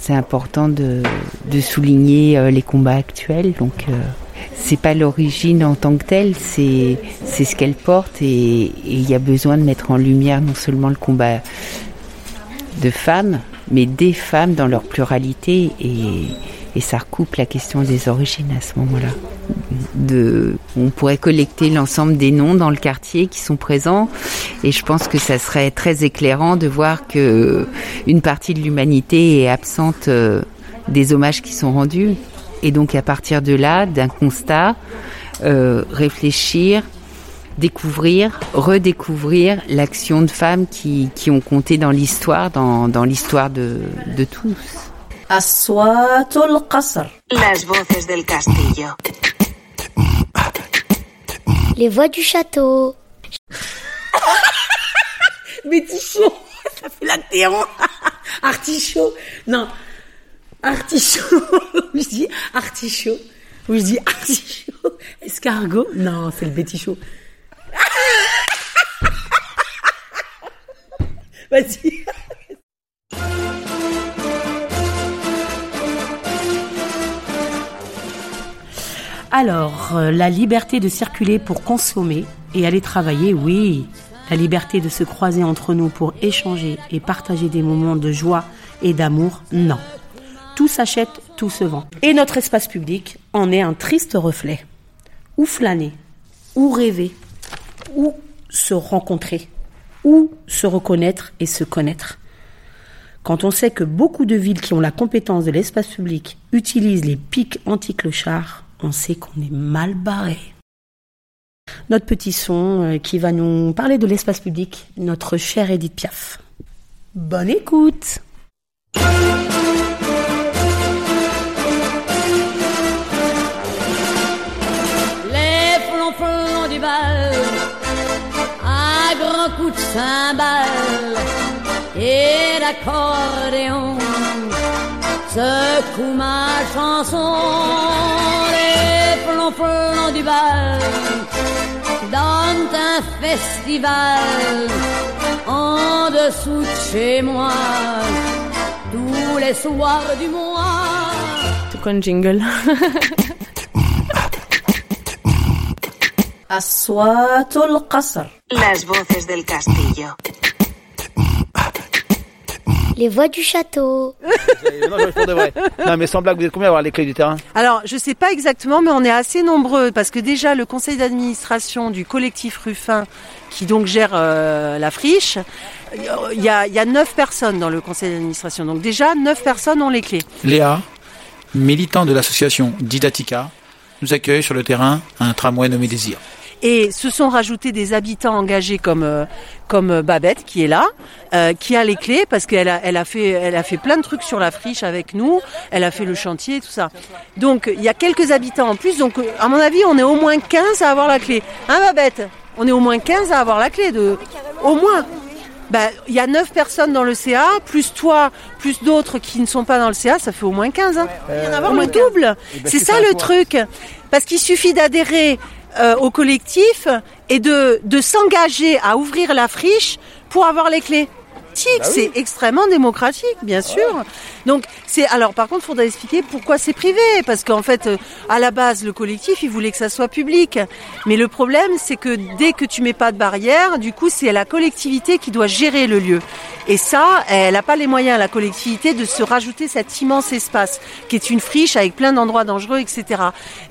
[SPEAKER 29] c'est important de, de souligner euh, les combats actuels. Donc euh, c'est pas l'origine en tant que telle, c'est c'est ce qu'elle porte et il y a besoin de mettre en lumière non seulement le combat de femmes, mais des femmes dans leur pluralité et, ça recoupe la question des origines à ce moment-là. On pourrait collecter l'ensemble des noms dans le quartier qui sont présents et je pense que ça serait très éclairant de voir que une partie de l'humanité est absente euh, des hommages qui sont rendus et donc à partir de là, d'un constat, euh, réfléchir, découvrir, redécouvrir l'action de femmes qui, qui ont compté dans l'histoire, dans, dans l'histoire de, de tous.
[SPEAKER 34] Las voces del castillo.
[SPEAKER 9] Les voix du château.
[SPEAKER 35] Bétichon, ça fait l'apéro. Artichaut, non, artichaut. je dis artichaut. Ou je dis artichaut. Escargot, non, c'est le bétichot. Vas-y. Alors, euh, la liberté de circuler pour consommer et aller travailler, oui. La liberté de se croiser entre nous pour échanger et partager des moments de joie et d'amour, non. Tout s'achète, tout se vend. Et notre espace public en est un triste reflet. Où flâner Où rêver Où se rencontrer Où se reconnaître et se connaître quand on sait que beaucoup de villes qui ont la compétence de l'espace public utilisent les pics anti-clochards, on sait qu'on est mal barré. Notre petit son euh, qui va nous parler de l'espace public, notre chère Edith Piaf. Bonne écoute
[SPEAKER 36] cymbales et d'accordéon, secoue ma chanson. Les flonflons du bal, dans un festival, en dessous de chez moi, tous les soirs du mois.
[SPEAKER 37] Quoi un jingle?
[SPEAKER 34] Aswatul Qasr. Las voces del castillo.
[SPEAKER 9] Les voix du château.
[SPEAKER 31] non, je pour de vrai. Non, mais sans blague, vous êtes combien à avoir les clés du terrain?
[SPEAKER 38] Alors, je sais pas exactement, mais on est assez nombreux parce que déjà le conseil d'administration du collectif Ruffin, qui donc gère euh, la friche, il y a, il y a neuf personnes dans le conseil d'administration. Donc déjà, neuf personnes ont les clés.
[SPEAKER 39] Léa, militant de l'association Didatica, nous accueille sur le terrain un tramway nommé Désir.
[SPEAKER 38] Et se sont rajoutés des habitants engagés comme euh, comme euh, Babette qui est là, euh, qui a les clés parce qu'elle a elle a fait elle a fait plein de trucs sur la friche avec nous, elle a fait le chantier tout ça. Donc il y a quelques habitants en plus donc euh, à mon avis on est au moins 15 à avoir la clé. Hein Babette? On est au moins 15 à avoir la clé de au moins. bah, il y a 9 personnes dans le CA, plus toi, plus d'autres qui ne sont pas dans le CA, ça fait au moins 15. Hein. Il y en a moins
[SPEAKER 40] ouais.
[SPEAKER 38] double.
[SPEAKER 40] Et ben,
[SPEAKER 38] C'est ça le truc. Parce qu'il suffit d'adhérer euh, au collectif et de, de s'engager à ouvrir la friche pour avoir les clés.
[SPEAKER 40] Bah oui.
[SPEAKER 38] c'est extrêmement démocratique, bien sûr. Donc c'est alors par contre, faudrait expliquer pourquoi c'est privé, parce qu'en fait, euh, à la base, le collectif, il voulait que ça soit public. Mais le problème, c'est que dès que tu mets pas de barrière, du coup, c'est la collectivité qui doit gérer le lieu. Et ça, elle n'a pas les moyens, la collectivité, de se rajouter cet immense espace, qui est une friche avec plein d'endroits dangereux, etc.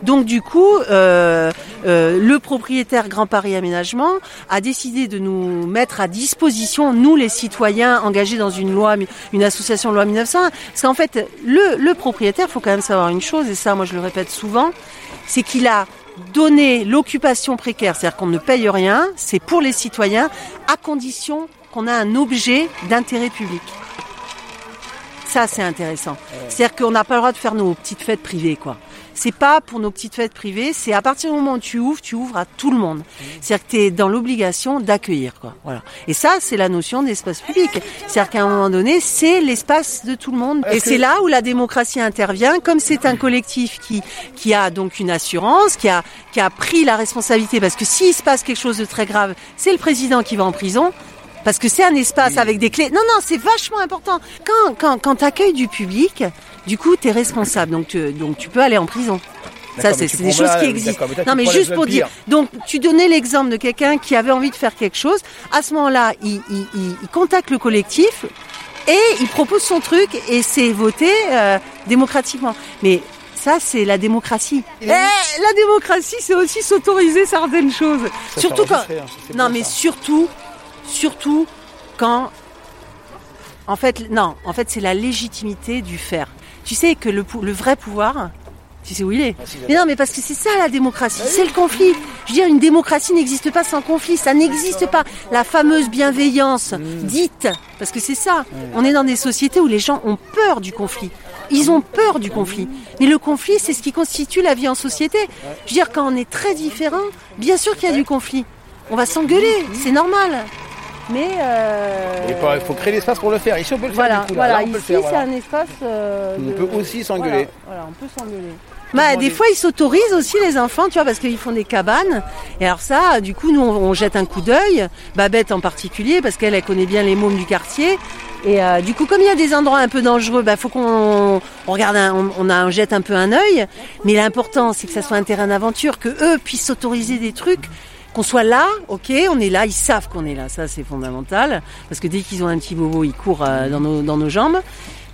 [SPEAKER 38] Donc du coup, euh, euh, le propriétaire Grand Paris Aménagement a décidé de nous mettre à disposition, nous les citoyens engagés dans une loi, une association loi 1901, parce qu'en fait, le, le propriétaire, faut quand même savoir une chose, et ça, moi je le répète souvent, c'est qu'il a donné l'occupation précaire, c'est-à-dire qu'on ne paye rien, c'est pour les citoyens, à condition qu'on a un objet d'intérêt public. Ça, c'est intéressant. C'est-à-dire qu'on n'a pas le droit de faire nos petites fêtes privées, quoi. C'est pas pour nos petites fêtes privées, c'est à partir du moment où tu ouvres, tu ouvres à tout le monde. C'est-à-dire que tu es dans l'obligation d'accueillir, quoi. Voilà. Et ça, c'est la notion d'espace public. C'est-à-dire qu'à un moment donné, c'est l'espace de tout le monde. Et c'est là où la démocratie intervient, comme c'est un collectif qui, qui a donc une assurance, qui a, qui a pris la responsabilité, parce que s'il se passe quelque chose de très grave, c'est le président qui va en prison. Parce que c'est un espace avec des clés. Non, non, c'est vachement important. Quand, quand, quand tu accueilles du public, du coup, tu es responsable. Donc tu, donc tu peux aller en prison. Ça, c'est des choses
[SPEAKER 40] là,
[SPEAKER 38] qui existent. non, mais juste pour dire. Donc, tu donnais l'exemple de quelqu'un qui avait envie de faire quelque chose. À ce moment-là, il, il, il- il contacte le collectif et il propose son truc et c'est voté euh, démocratiquement. Mais ça, c'est la démocratie. Eh, la démocratie, c'est aussi s'autoriser certaines choses.
[SPEAKER 40] Ça,
[SPEAKER 38] surtout quand.
[SPEAKER 40] hein,
[SPEAKER 38] Non, mais
[SPEAKER 40] ça.
[SPEAKER 38] surtout, surtout quand. En fait, non, en fait, c'est la légitimité du faire. Tu sais que le, vrai pouvoir, tu sais où il est. Mais non, mais parce que c'est ça la démocratie, c'est le conflit. Je veux dire, une démocratie n'existe pas sans conflit, ça n'existe pas. La fameuse bienveillance dite, parce que c'est ça. On est dans des sociétés où les gens ont peur du conflit. Ils ont peur du conflit. Mais le conflit, c'est ce qui constitue la vie en société. Je veux dire, quand on est très différent, bien sûr qu'il y a du conflit. On va s'engueuler, c'est normal. Mais euh,
[SPEAKER 40] Il faut- créer l'espace pour le faire. Ici, on peut le faire.
[SPEAKER 38] voilà,
[SPEAKER 40] du coup, là.
[SPEAKER 38] voilà.
[SPEAKER 40] Là, on peut le
[SPEAKER 38] ici c'est
[SPEAKER 40] voilà.
[SPEAKER 38] un espace. euh,
[SPEAKER 40] On
[SPEAKER 38] de-
[SPEAKER 40] peut aussi s'engueuler.
[SPEAKER 38] Voilà, voilà, on peut s'engueuler. Bah, des fois, ils s'autorisent aussi les enfants, tu vois, parce qu'ils font des cabanes. Et alors ça, du coup, nous, on, on jette un coup d'œil. Babette en particulier, parce qu'elle, elle connaît bien les mômes du quartier. Et euh, du coup, comme il y a des endroits un peu dangereux, bah, faut qu'on on regarde, un- on, on, a, on jette un peu un œil. Mais l'important, c'est que ça soit un terrain d'aventure, que eux puissent s'autoriser des trucs. Qu'on soit là, ok, on est là, ils savent qu'on est là, ça c'est fondamental, parce que dès qu'ils ont un petit bobo, ils courent euh, dans, nos, dans nos jambes.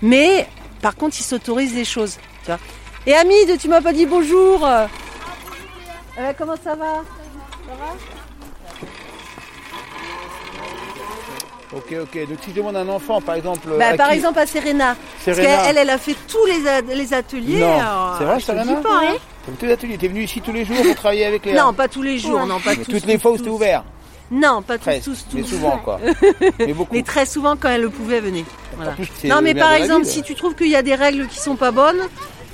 [SPEAKER 38] Mais par contre, ils s'autorisent des choses, tu vois. Et Hamid, tu m'as pas dit bonjour. Euh, comment ça va? Ça va?
[SPEAKER 40] Ok, ok. Donc si je demande à un enfant, par exemple.
[SPEAKER 38] Bah,
[SPEAKER 40] à
[SPEAKER 38] Par
[SPEAKER 40] qui-
[SPEAKER 38] exemple à Serena. Parce
[SPEAKER 40] Serena.
[SPEAKER 38] qu'elle, elle a fait tous les, ateliers.
[SPEAKER 40] Non, c'est vrai, Serena
[SPEAKER 38] pas, hein.
[SPEAKER 40] Tous les ateliers. T'es venu ici tous les jours pour travailler avec les.
[SPEAKER 38] Non, pas tous les jours,
[SPEAKER 40] Ouais.
[SPEAKER 38] non, pas
[SPEAKER 40] Mais
[SPEAKER 38] tous.
[SPEAKER 40] Toutes les fois où c'était ouvert.
[SPEAKER 38] Non, pas tous, tous, tous.
[SPEAKER 40] mais souvent, quoi. Mais beaucoup.
[SPEAKER 38] Mais très souvent quand elle le pouvait, venez. Voilà.
[SPEAKER 40] plus, c'est
[SPEAKER 38] Non, mais par exemple,
[SPEAKER 40] ville.
[SPEAKER 38] si tu trouves qu'il y a des règles qui sont pas bonnes,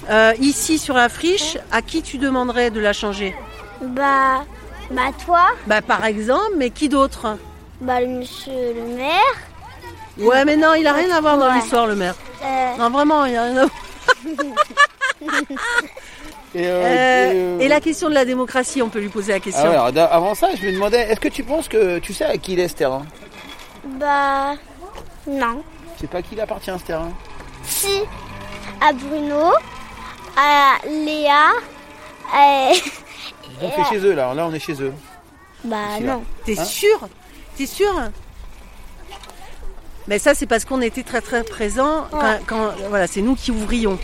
[SPEAKER 38] euh, ici sur la friche, à qui tu demanderais de la changer?
[SPEAKER 9] Bah, bah toi,
[SPEAKER 38] Bah par exemple, mais qui d'autre?
[SPEAKER 9] Bah le monsieur le maire.
[SPEAKER 38] Ouais, mais non, il a rien à voir dans
[SPEAKER 9] Ouais.
[SPEAKER 38] l'histoire, le maire.
[SPEAKER 9] Euh,
[SPEAKER 38] Non, vraiment, il a rien à voir.
[SPEAKER 40] Et, euh,
[SPEAKER 38] Euh,
[SPEAKER 40] et, euh,
[SPEAKER 38] et la question de la démocratie, on peut lui poser la question.
[SPEAKER 40] Ah ouais, alors, avant ça, je me demandais, est-ce que tu penses que tu sais à qui il est ce terrain?
[SPEAKER 9] Bah non.
[SPEAKER 40] C'est pas à qui il appartient ce terrain?
[SPEAKER 9] Si à Bruno, à Léa, à...
[SPEAKER 40] Ont fait chez eux là, là on est chez eux.
[SPEAKER 9] bah
[SPEAKER 40] Ici,
[SPEAKER 9] non.
[SPEAKER 38] T'es
[SPEAKER 40] Hein?
[SPEAKER 38] sûr? T'es sûr? Mais ça, c'est parce qu'on était très très présents. Quand,
[SPEAKER 9] Ouais.
[SPEAKER 38] quand- voilà, c'est nous qui ouvrions.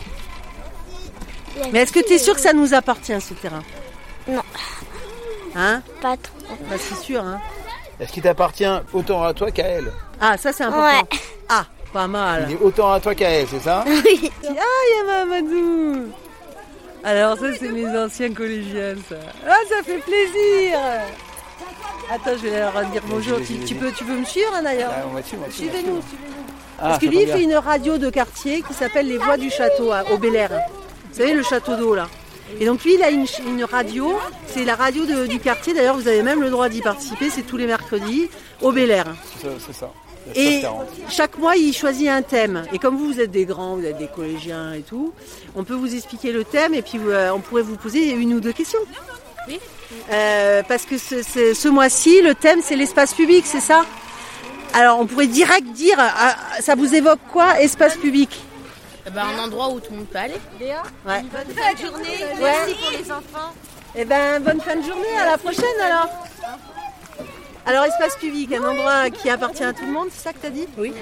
[SPEAKER 38] Mais est-ce que tu es sûr que ça nous appartient ce terrain
[SPEAKER 9] Non.
[SPEAKER 38] Hein
[SPEAKER 9] Pas trop.
[SPEAKER 38] Bah c'est sûr, hein.
[SPEAKER 40] Est-ce qu'il t'appartient autant à toi qu'à elle
[SPEAKER 38] Ah, ça c'est important.
[SPEAKER 9] Ouais.
[SPEAKER 38] Ah, pas mal.
[SPEAKER 40] Il est autant à toi qu'à elle, c'est ça
[SPEAKER 9] Oui.
[SPEAKER 38] Ah, il y a Mamadou Alors ça, c'est mes anciens collégiens, ça. Ah, ça fait plaisir Attends, je vais leur dire bonjour.
[SPEAKER 40] Vas-y,
[SPEAKER 38] Tu,
[SPEAKER 40] vas-y,
[SPEAKER 38] tu peux, tu peux me suivre, hein, d'ailleurs
[SPEAKER 40] Ah,
[SPEAKER 38] Suivez-nous, suivez-nous.
[SPEAKER 40] Ah,
[SPEAKER 38] Parce que lui, il fait
[SPEAKER 40] bien.
[SPEAKER 38] une radio de quartier qui s'appelle Les Voix du Château à- au Bel Air. Vous savez, le château d'eau, là. Et donc lui, il a une, radio, c'est la radio de- du quartier, d'ailleurs vous avez même le droit d'y participer, c'est tous les mercredis, au Bel Air.
[SPEAKER 40] C'est ça.
[SPEAKER 38] Et chaque mois, il choisit un thème. Et comme vous, vous êtes des grands, vous êtes des collégiens et tout, on peut vous expliquer le thème et puis euh, on pourrait vous poser une ou deux questions. Oui. Euh, parce que ce, ce- ce mois-ci, le thème, c'est l'espace public, c'est ça? Alors, on pourrait direct dire, ah, ça vous évoque quoi, espace public?
[SPEAKER 41] Ben, un endroit où tout le monde peut aller. Léa
[SPEAKER 38] Ouais.
[SPEAKER 41] Bonne fin de journée.
[SPEAKER 38] Ouais.
[SPEAKER 41] Merci pour les enfants.
[SPEAKER 38] Eh ben, bonne fin de journée, à la prochaine alors. Alors, espace public, un endroit qui appartient à tout le monde, c'est ça que tu as dit? Oui.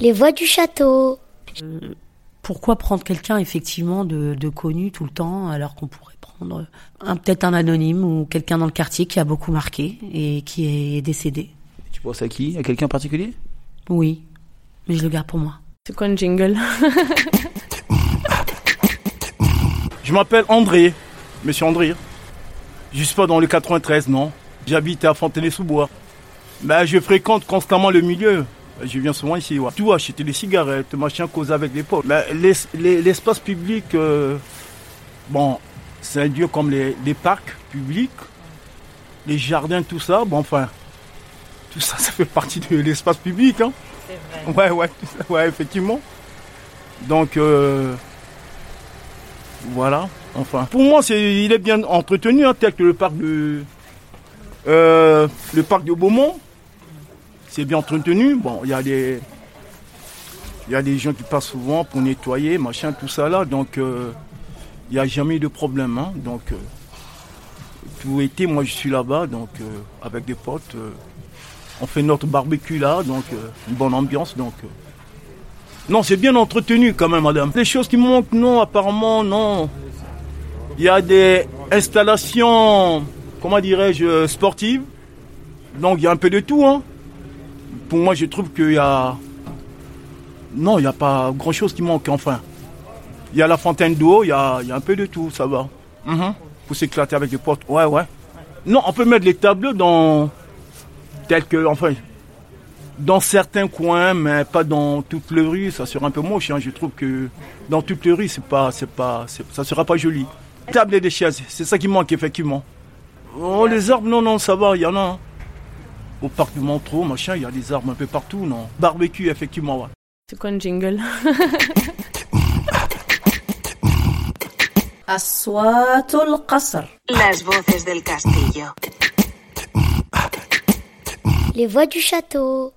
[SPEAKER 9] Les voix du château.
[SPEAKER 35] Pourquoi prendre quelqu'un effectivement de, de connu tout le temps alors qu'on pourrait prendre peut-être un anonyme ou quelqu'un dans le quartier qui a beaucoup marqué et qui est décédé?
[SPEAKER 31] Tu penses à qui? À quelqu'un en particulier?
[SPEAKER 35] Oui, mais je le garde pour moi.
[SPEAKER 5] C'est quoi un jingle
[SPEAKER 40] Je m'appelle André, monsieur André. Je suis pas dans le 93, non. J'habite à Fontenay-sous-Bois. Ben, je fréquente constamment le milieu. Je viens souvent ici, ouais. Tout acheter des cigarettes, machin, causer avec. Ben, l'es- l'es- l'espace public, euh, bon, c'est un lieu comme les, les parcs publics, les jardins, tout ça. Bon, enfin, tout ça, ça fait partie de l'espace public, hein. Ouais, ouais, ça, ouais, effectivement. Donc, euh, voilà. Enfin, pour moi, c'est, il est bien entretenu, hein, tel que le parc de, euh, le parc de Beaumont. C'est bien entretenu. Bon, il y a des, il y a des gens qui passent souvent pour nettoyer, machin, tout ça là. Donc, euh, il n'y a jamais de problème. hein. Donc, tout été, moi, je suis là-bas, donc avec des potes. On fait notre barbecue là, donc euh, une bonne ambiance, donc. euh, non, c'est bien entretenu quand même, madame. Les choses qui manquent, non, apparemment, non. Il y a des installations, comment dirais-je, sportives. Donc il y a un peu de tout. Hein. Pour moi, je trouve qu'il y a... Non, il n'y a pas grand-chose qui manque, enfin. Il y a la fontaine d'eau, il y a, il y a un peu de tout, ça va. Mhm. Pour s'éclater avec les potes. Ouais, ouais. Non, on peut mettre les tableaux dans tel que, enfin, dans certains coins, mais pas dans toutes les rues, ça sera un peu moche. Hein. Je trouve que dans toutes les rues, c'est pas, c'est pas, ça sera pas joli. Table et des chaises, c'est ça qui manque effectivement. Oh, les arbres, non, non, ça va, il y en a. Hein. Au parc du Montreux, machin, il y a des arbres un peu partout, non. Barbecue, effectivement, ouais.
[SPEAKER 5] C'est quoi une jingle?
[SPEAKER 6] Aswatul Qasr.
[SPEAKER 36] Las voces del castillo.
[SPEAKER 9] Les voix du château.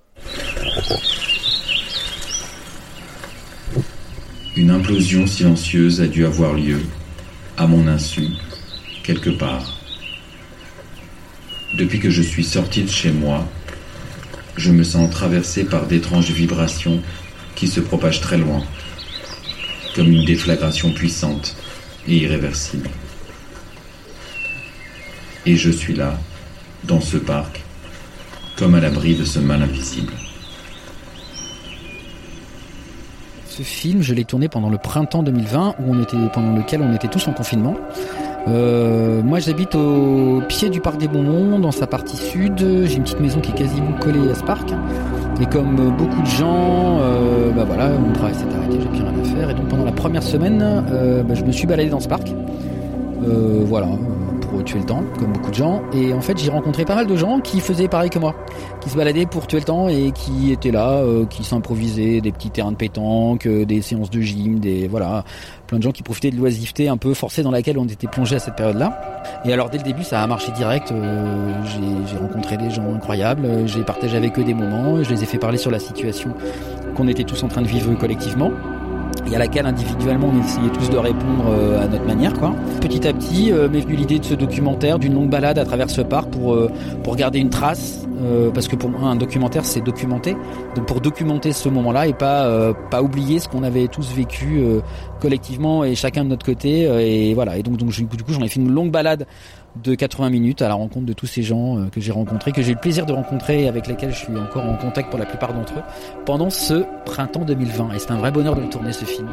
[SPEAKER 42] Une implosion silencieuse a dû avoir lieu, à mon insu, quelque part. Depuis que je suis sorti de chez moi, je me sens traversé par d'étranges vibrations qui se propagent très loin, comme une déflagration puissante et irréversible. Et je suis là, dans ce parc, à l'abri de ce mal invisible.
[SPEAKER 43] Ce film, je l'ai tourné pendant le printemps 2020, où on était, pendant lequel on était tous en confinement. Euh, moi, j'habite au pied du parc des Beaumont, dans sa partie sud. J'ai une petite maison qui est quasiment collée à ce parc. Et comme beaucoup de gens, euh, bah voilà, mon travail s'est arrêté, j'ai plus rien à faire. Et donc pendant la première semaine, euh, bah, je me suis baladé dans ce parc. Voilà, tuer le temps, comme beaucoup de gens. Et en fait, j'ai rencontré pas mal de gens qui faisaient pareil que moi, qui se baladaient pour tuer le temps et qui étaient là, euh, qui s'improvisaient des petits terrains de pétanque, euh, des séances de gym, des voilà, plein de gens qui profitaient de l'oisiveté un peu forcée dans laquelle on était plongé à cette période-là. Et alors dès le début, ça a marché direct. euh, j'ai rencontré des gens incroyables, j'ai partagé avec eux des moments, je les ai fait parler sur la situation qu'on était tous en train de vivre collectivement et à laquelle individuellement on essayait tous de répondre euh, à notre manière quoi. Petit à petit euh, m'est venue l'idée de ce documentaire, d'une longue balade à travers ce parc pour euh, pour garder une trace parce que pour moi un documentaire c'est documenter. Donc pour documenter ce moment-là et pas pas oublier ce qu'on avait tous vécu collectivement et chacun de notre côté euh, et voilà et donc donc du coup j'en ai fait une longue balade de 80 minutes à la rencontre de tous ces gens euh, que j'ai rencontrés, que j'ai eu le plaisir de rencontrer et avec lesquels je suis encore en contact pour la plupart d'entre eux pendant ce printemps 2020. Et c'est un vrai bonheur de tourner ce film.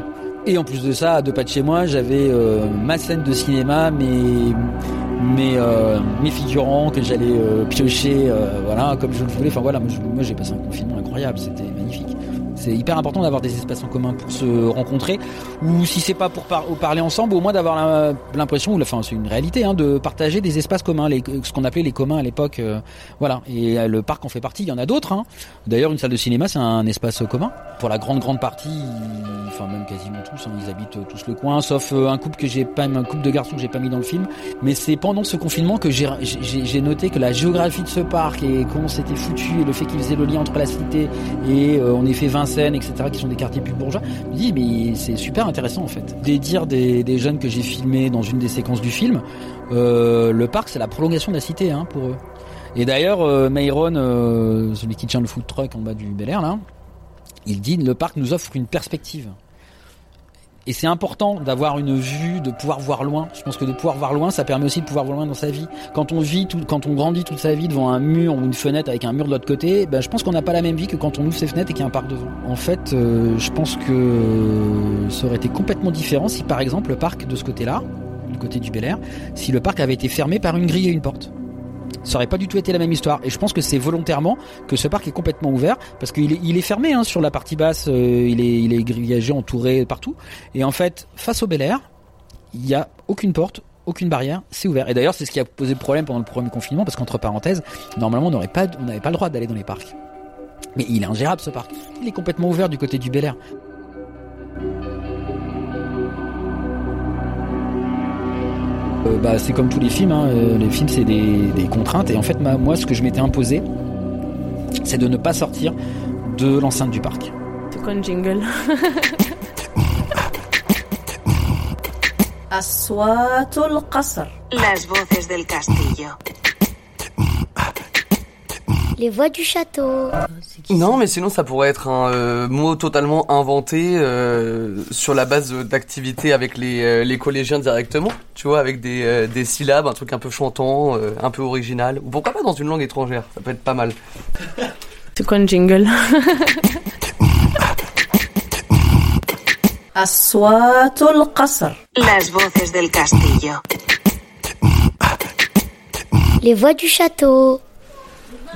[SPEAKER 43] Et en plus de ça, à deux pas de chez moi, j'avais euh, ma scène de cinéma, mes, mes, mes figurants que j'allais piocher, voilà, comme je le voulais. Enfin voilà, moi, j'ai passé un confinement incroyable, c'était magnifique. C'est hyper important d'avoir des espaces en commun pour se rencontrer, ou si c'est pas pour parler ensemble, au moins d'avoir l'impression, ou enfin c'est une réalité, hein, de partager des espaces communs, ce qu'on appelait les communs à l'époque. euh, voilà. Et euh, le parc en fait partie. Il y en a d'autres. Hein. D'ailleurs, une salle de cinéma, c'est un espace commun. Pour la grande grande partie, enfin même quasiment tous, hein, ils habitent tous le coin, sauf euh, un couple que j'ai pas, un couple de garçons que j'ai pas mis dans le film. Mais c'est pendant ce confinement que j'ai noté que la géographie de ce parc et comment c'était foutu et le fait qu'il faisait le lien entre la cité et euh, en effet Vincennes, etc., qui sont des quartiers plus bourgeois. Me dis mais c'est super intéressant en fait. Des dires des, des jeunes que j'ai filmés dans une des séquences du film, euh, le parc c'est la prolongation de la cité hein, pour eux. Et d'ailleurs, euh, Mayron, euh, celui qui tient le food truck en bas du Bel Air, là, il dit le parc nous offre une perspective. Et c'est important d'avoir une vue, de pouvoir voir loin. Je pense que de pouvoir voir loin, ça permet aussi de pouvoir voir loin dans sa vie. Quand on vit, quand on grandit toute sa vie devant un mur ou une fenêtre avec un mur de l'autre côté, ben, je pense qu'on n'a pas la même vie que quand on ouvre ses fenêtres et qu'il y a un parc devant. En fait, euh, je pense que ça aurait été complètement différent si, par exemple, le parc de ce côté-là, du côté du Bel Air, si le parc avait été fermé par une grille et une porte ça aurait pas du tout été la même histoire. Et je pense que c'est volontairement que ce parc est complètement ouvert parce qu'il est, fermé hein, sur la partie basse. euh, il est, il est grillagé, entouré partout. Et en fait, face au Bel Air, il y a aucune porte, aucune barrière, c'est ouvert. Et d'ailleurs, c'est ce qui a posé problème pendant le premier confinement parce qu'entre parenthèses, normalement, on pas, on n'avait pas le droit d'aller dans les parcs. Mais il est ingérable ce parc. Il est complètement ouvert du côté du Bel Air. Euh, bah, c'est comme tous les films, hein. euh, les films c'est des, contraintes. Et en fait, moi, ce que je m'étais imposé, c'est de ne pas sortir de l'enceinte du parc.
[SPEAKER 5] C'est quoi une jingle
[SPEAKER 36] del castillo.
[SPEAKER 9] Les voix du château.
[SPEAKER 44] Non, mais sinon ça pourrait être un euh, mot totalement inventé euh, sur la base d'activités avec les, euh, les, collégiens directement, tu vois, avec des, des syllabes, un truc un peu chantant, un peu original. Ou pourquoi pas dans une langue étrangère Ça peut être pas mal.
[SPEAKER 5] C'est quoi une jingle?
[SPEAKER 36] Las voces del castillo.
[SPEAKER 9] Les voix du château.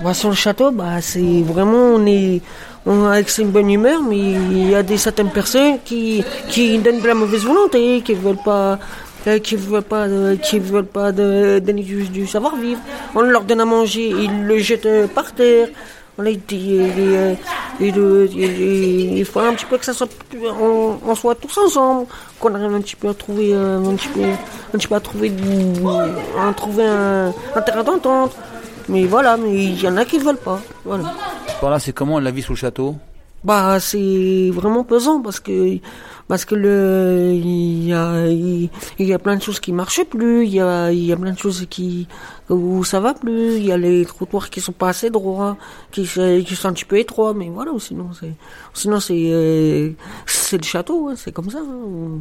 [SPEAKER 30] Bah, sur le château, bah, c'est vraiment, on est, on avec une bonne humeur, mais il y a des certaines personnes qui, qui donnent de la mauvaise volonté, qui veulent pas, euh, qui veulent pas, de- qui veulent pas donner du, du savoir-vivre. On leur donne à manger, ils le jettent euh, par terre. On et- il faut un petit peu que ça soit, on, on soit tous ensemble, qu'on arrive un petit peu à trouver, euh, un petit peu, un petit peu à trouver, à trouver un, un terrain d'entente. Mais voilà, mais il y en a qui veulent pas. Voilà.
[SPEAKER 31] Par là, c'est comment la vie sous le château?
[SPEAKER 30] Bah, c'est vraiment pesant parce que parce que le il y a il, y a plein de choses qui marchent plus, il y a il y a plein de choses qui où ça va plus, il y a les trottoirs qui sont pas assez droits, qui qui sont un petit peu étroits, mais voilà, sinon c'est sinon c'est c'est le château, hein, c'est comme ça. hein.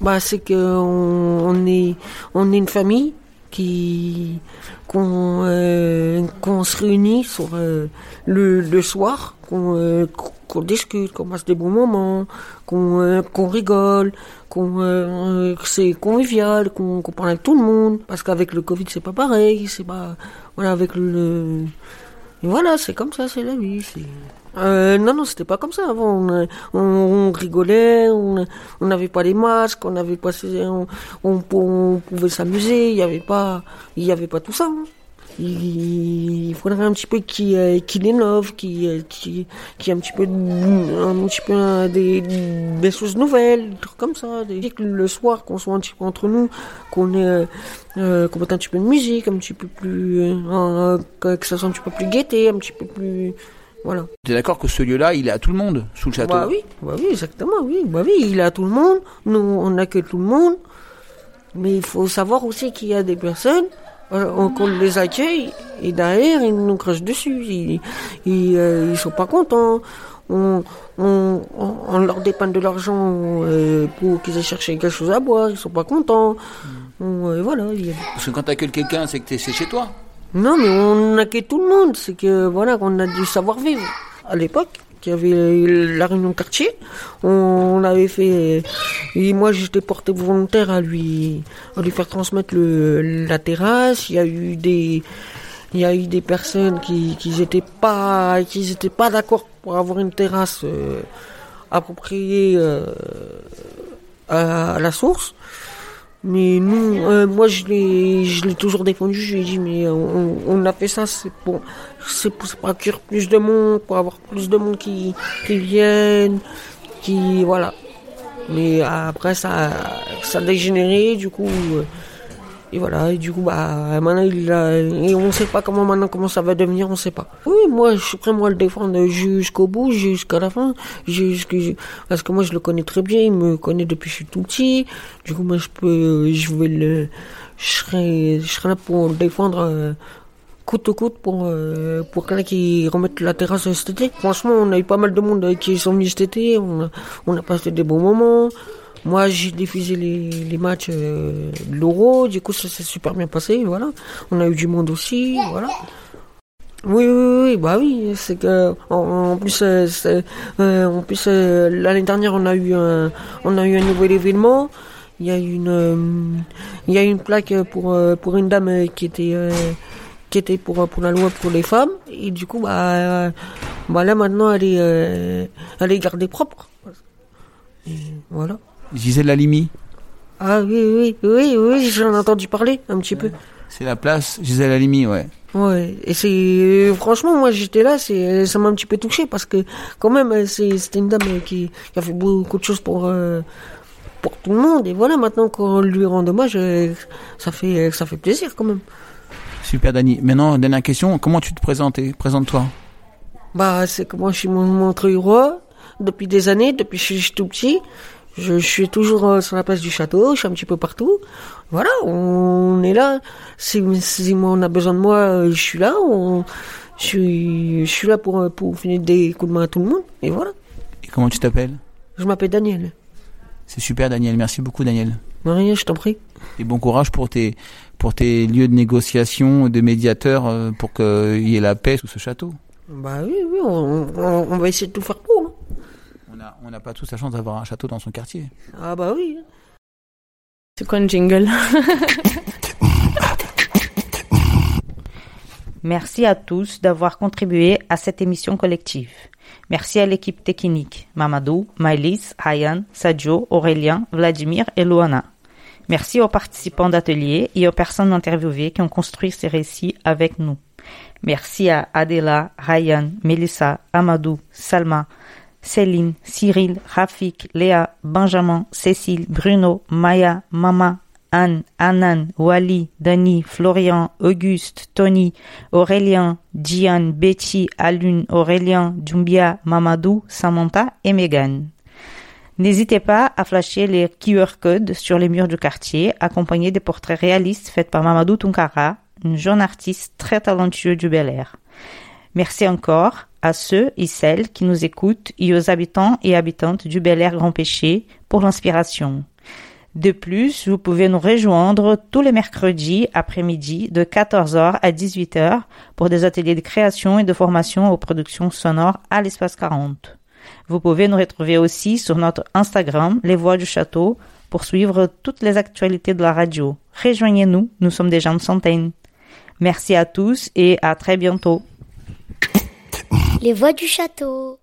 [SPEAKER 30] Bah, c'est que on, on est on est une famille qui qu'on euh, qu'on se réunit sur euh, le, le soir, qu'on euh, qu'on discute, qu'on passe des bons moments, qu'on qu'on rigole, qu'on que c'est convivial, qu'on qu'on parle avec tout le monde, parce qu'avec le Covid c'est pas pareil, c'est pas voilà avec le voilà, c'est comme ça, c'est la vie. Euh, non, non, c'était pas comme ça avant. On, rigolait, on n'avait pas les masques, on n'avait pas, on, on, pouvait s'amuser. Il y avait pas, il y avait pas tout ça. hein. Il, faudrait un petit peu qui euh, qui l'innove, qui euh, qui qui un petit peu un petit peu euh, des des choses nouvelles, des trucs comme ça. Des, le soir qu'on soit un petit peu entre nous, qu'on ait qu'on mette un petit peu de musique, un petit peu plus que ça soit un petit peu plus gaieté, un petit peu plus voilà.
[SPEAKER 31] Tu es d'accord que ce lieu-là, il est à tout le monde sous le château?
[SPEAKER 30] Bah oui, bah oui, exactement, oui. Bah oui, il est à tout le monde. Nous, on accueille tout le monde. Mais il faut savoir aussi qu'il y a des personnes, euh, on, qu'on les accueille, et derrière, ils nous crachent dessus. Ils, ils, euh, ils sont pas contents. On, on, on, on leur dépanne de l'argent euh, pour qu'ils aient cherché quelque chose à boire. Ils sont pas contents. On, euh, voilà.
[SPEAKER 31] Parce que quand tu accueilles quelqu'un, c'est que t'es- c'est chez toi.
[SPEAKER 30] Non, mais on accueille tout le monde. C'est que, voilà, qu'on a du savoir-vivre. À l'époque, qu'il y avait la réunion quartier, on avait fait. Et moi, j'étais porté volontaire à lui, à lui faire transmettre le, la terrasse. Il y a eu des. Il y a eu des personnes qui qui étaient pas qui étaient pas d'accord pour avoir une terrasse euh, appropriée euh, à la source. Mais nous, euh, moi, je l'ai, je l'ai toujours défendu. Je lui ai dit, mais on, on a fait ça, c'est pour, c'est pour, pour accueillir plus de monde, pour avoir plus de monde qui, qui viennent, qui, voilà. Mais après, ça, ça a dégénéré, du coup, euh, et voilà. Et du coup, bah, maintenant, il a, et on sait pas comment maintenant, comment ça va devenir, on sait pas. Oui, moi, je suis prêt, moi, à le défendre jusqu'au bout, jusqu'à la fin, parce que moi, je le connais très bien, il me connaît depuis que je suis tout petit. Du coup, moi, je peux, je vais le, je serai, je serai là pour le défendre, euh, coûte que coûte pour, euh, pour quelqu'un qui remette la terrasse cet été. Franchement, on a eu pas mal de monde euh, qui sont venus cet été, on a, on a passé des bons moments. Moi, j'ai diffusé les, les matchs euh, de l'Euro, du coup, ça s'est super bien passé, voilà. On a eu du monde aussi, voilà. Oui, oui, oui, bah oui, c'est que en, plus, euh, euh, en plus euh, l'année dernière, on a eu un, on a eu un nouvel événement. Il y a une, euh, il y a une plaque pour euh, pour une dame qui était qui était pour pour la loi pour les femmes et du coup, bah, bah là maintenant, elle est, elle est gardée propre. Voilà.
[SPEAKER 31] Gisèle Halimi,
[SPEAKER 30] Ah oui, oui, oui, oui, j'en ai entendu parler un petit peu.
[SPEAKER 31] c'est la place Gisèle Halimi, ouais.
[SPEAKER 30] Ouais, et c'est franchement moi j'étais là, c'est ça m'a un petit peu touché parce que quand même c'est c'était une dame qui, qui a fait beaucoup de choses pour euh, pour tout le monde et voilà maintenant qu'on lui rend hommage, euh, ça fait ça fait plaisir quand même.
[SPEAKER 31] Super Dani. Maintenant, dernière question, comment tu te présentes Présente-toi?
[SPEAKER 30] Bah c'est que moi je suis mon Montreuil roi depuis des années, depuis que je suis tout petit. Je, je suis toujours euh, sur la place du château, je suis un petit peu partout. Voilà, on est là. Si, si moi, on a besoin de moi, euh, je suis là. On, je, suis, je suis là pour, euh, pour finir des coups de main à tout le monde. Et voilà.
[SPEAKER 31] Et comment tu t'appelles?
[SPEAKER 30] Je m'appelle Daniel.
[SPEAKER 31] C'est super Daniel, merci beaucoup Daniel.
[SPEAKER 30] Maria, je t'en prie.
[SPEAKER 31] Et bon courage pour tes, pour tes lieux de négociation, de médiateurs, pour qu'il y ait la paix sous ce château.
[SPEAKER 30] Bah oui, oui, on, on, on va essayer de tout faire pour. hein.
[SPEAKER 31] On n'a on n'a pas tous la chance d'avoir un château dans son quartier.
[SPEAKER 30] Ah bah oui.
[SPEAKER 5] C'est quoi une jingle?
[SPEAKER 4] Merci à tous d'avoir contribué à cette émission collective. Merci à l'équipe technique, Mamadou, Maëlys, Hayan, Sadio, Aurélien, Vladimir et Luana. Merci aux participants d'ateliers et aux personnes interviewées qui ont construit ces récits avec nous. Merci à Adela, Ryan, Melissa, Amadou, Salma, Céline, Cyril, Rafik, Léa, Benjamin, Cécile, Bruno, Maya, Mama, Anne, Anan, Wally, Dani, Florian, Auguste, Tony, Aurélien, Diane, Betty, Alune, Aurélien, Dumbia, Mamadou, Samantha et Megan. N'hésitez pas à flasher les QR codes sur les murs du quartier, accompagnés des portraits réalistes faits par Mamadou Tunkara, un jeune artiste très talentueux du Bel Air. Merci encore à ceux et celles qui nous écoutent et aux habitants et habitantes du Bel Air Grand Péché pour l'inspiration. De plus, vous pouvez nous rejoindre tous les mercredis après-midi de 14h à 18h pour des ateliers de création et de formation aux productions sonores à l'espace 40. Vous pouvez nous retrouver aussi sur notre Instagram, Les Voix du Château, pour suivre toutes les actualités de la radio. Rejoignez-nous, nous sommes déjà une centaine. Merci à tous et à très bientôt.
[SPEAKER 9] Les voix du château.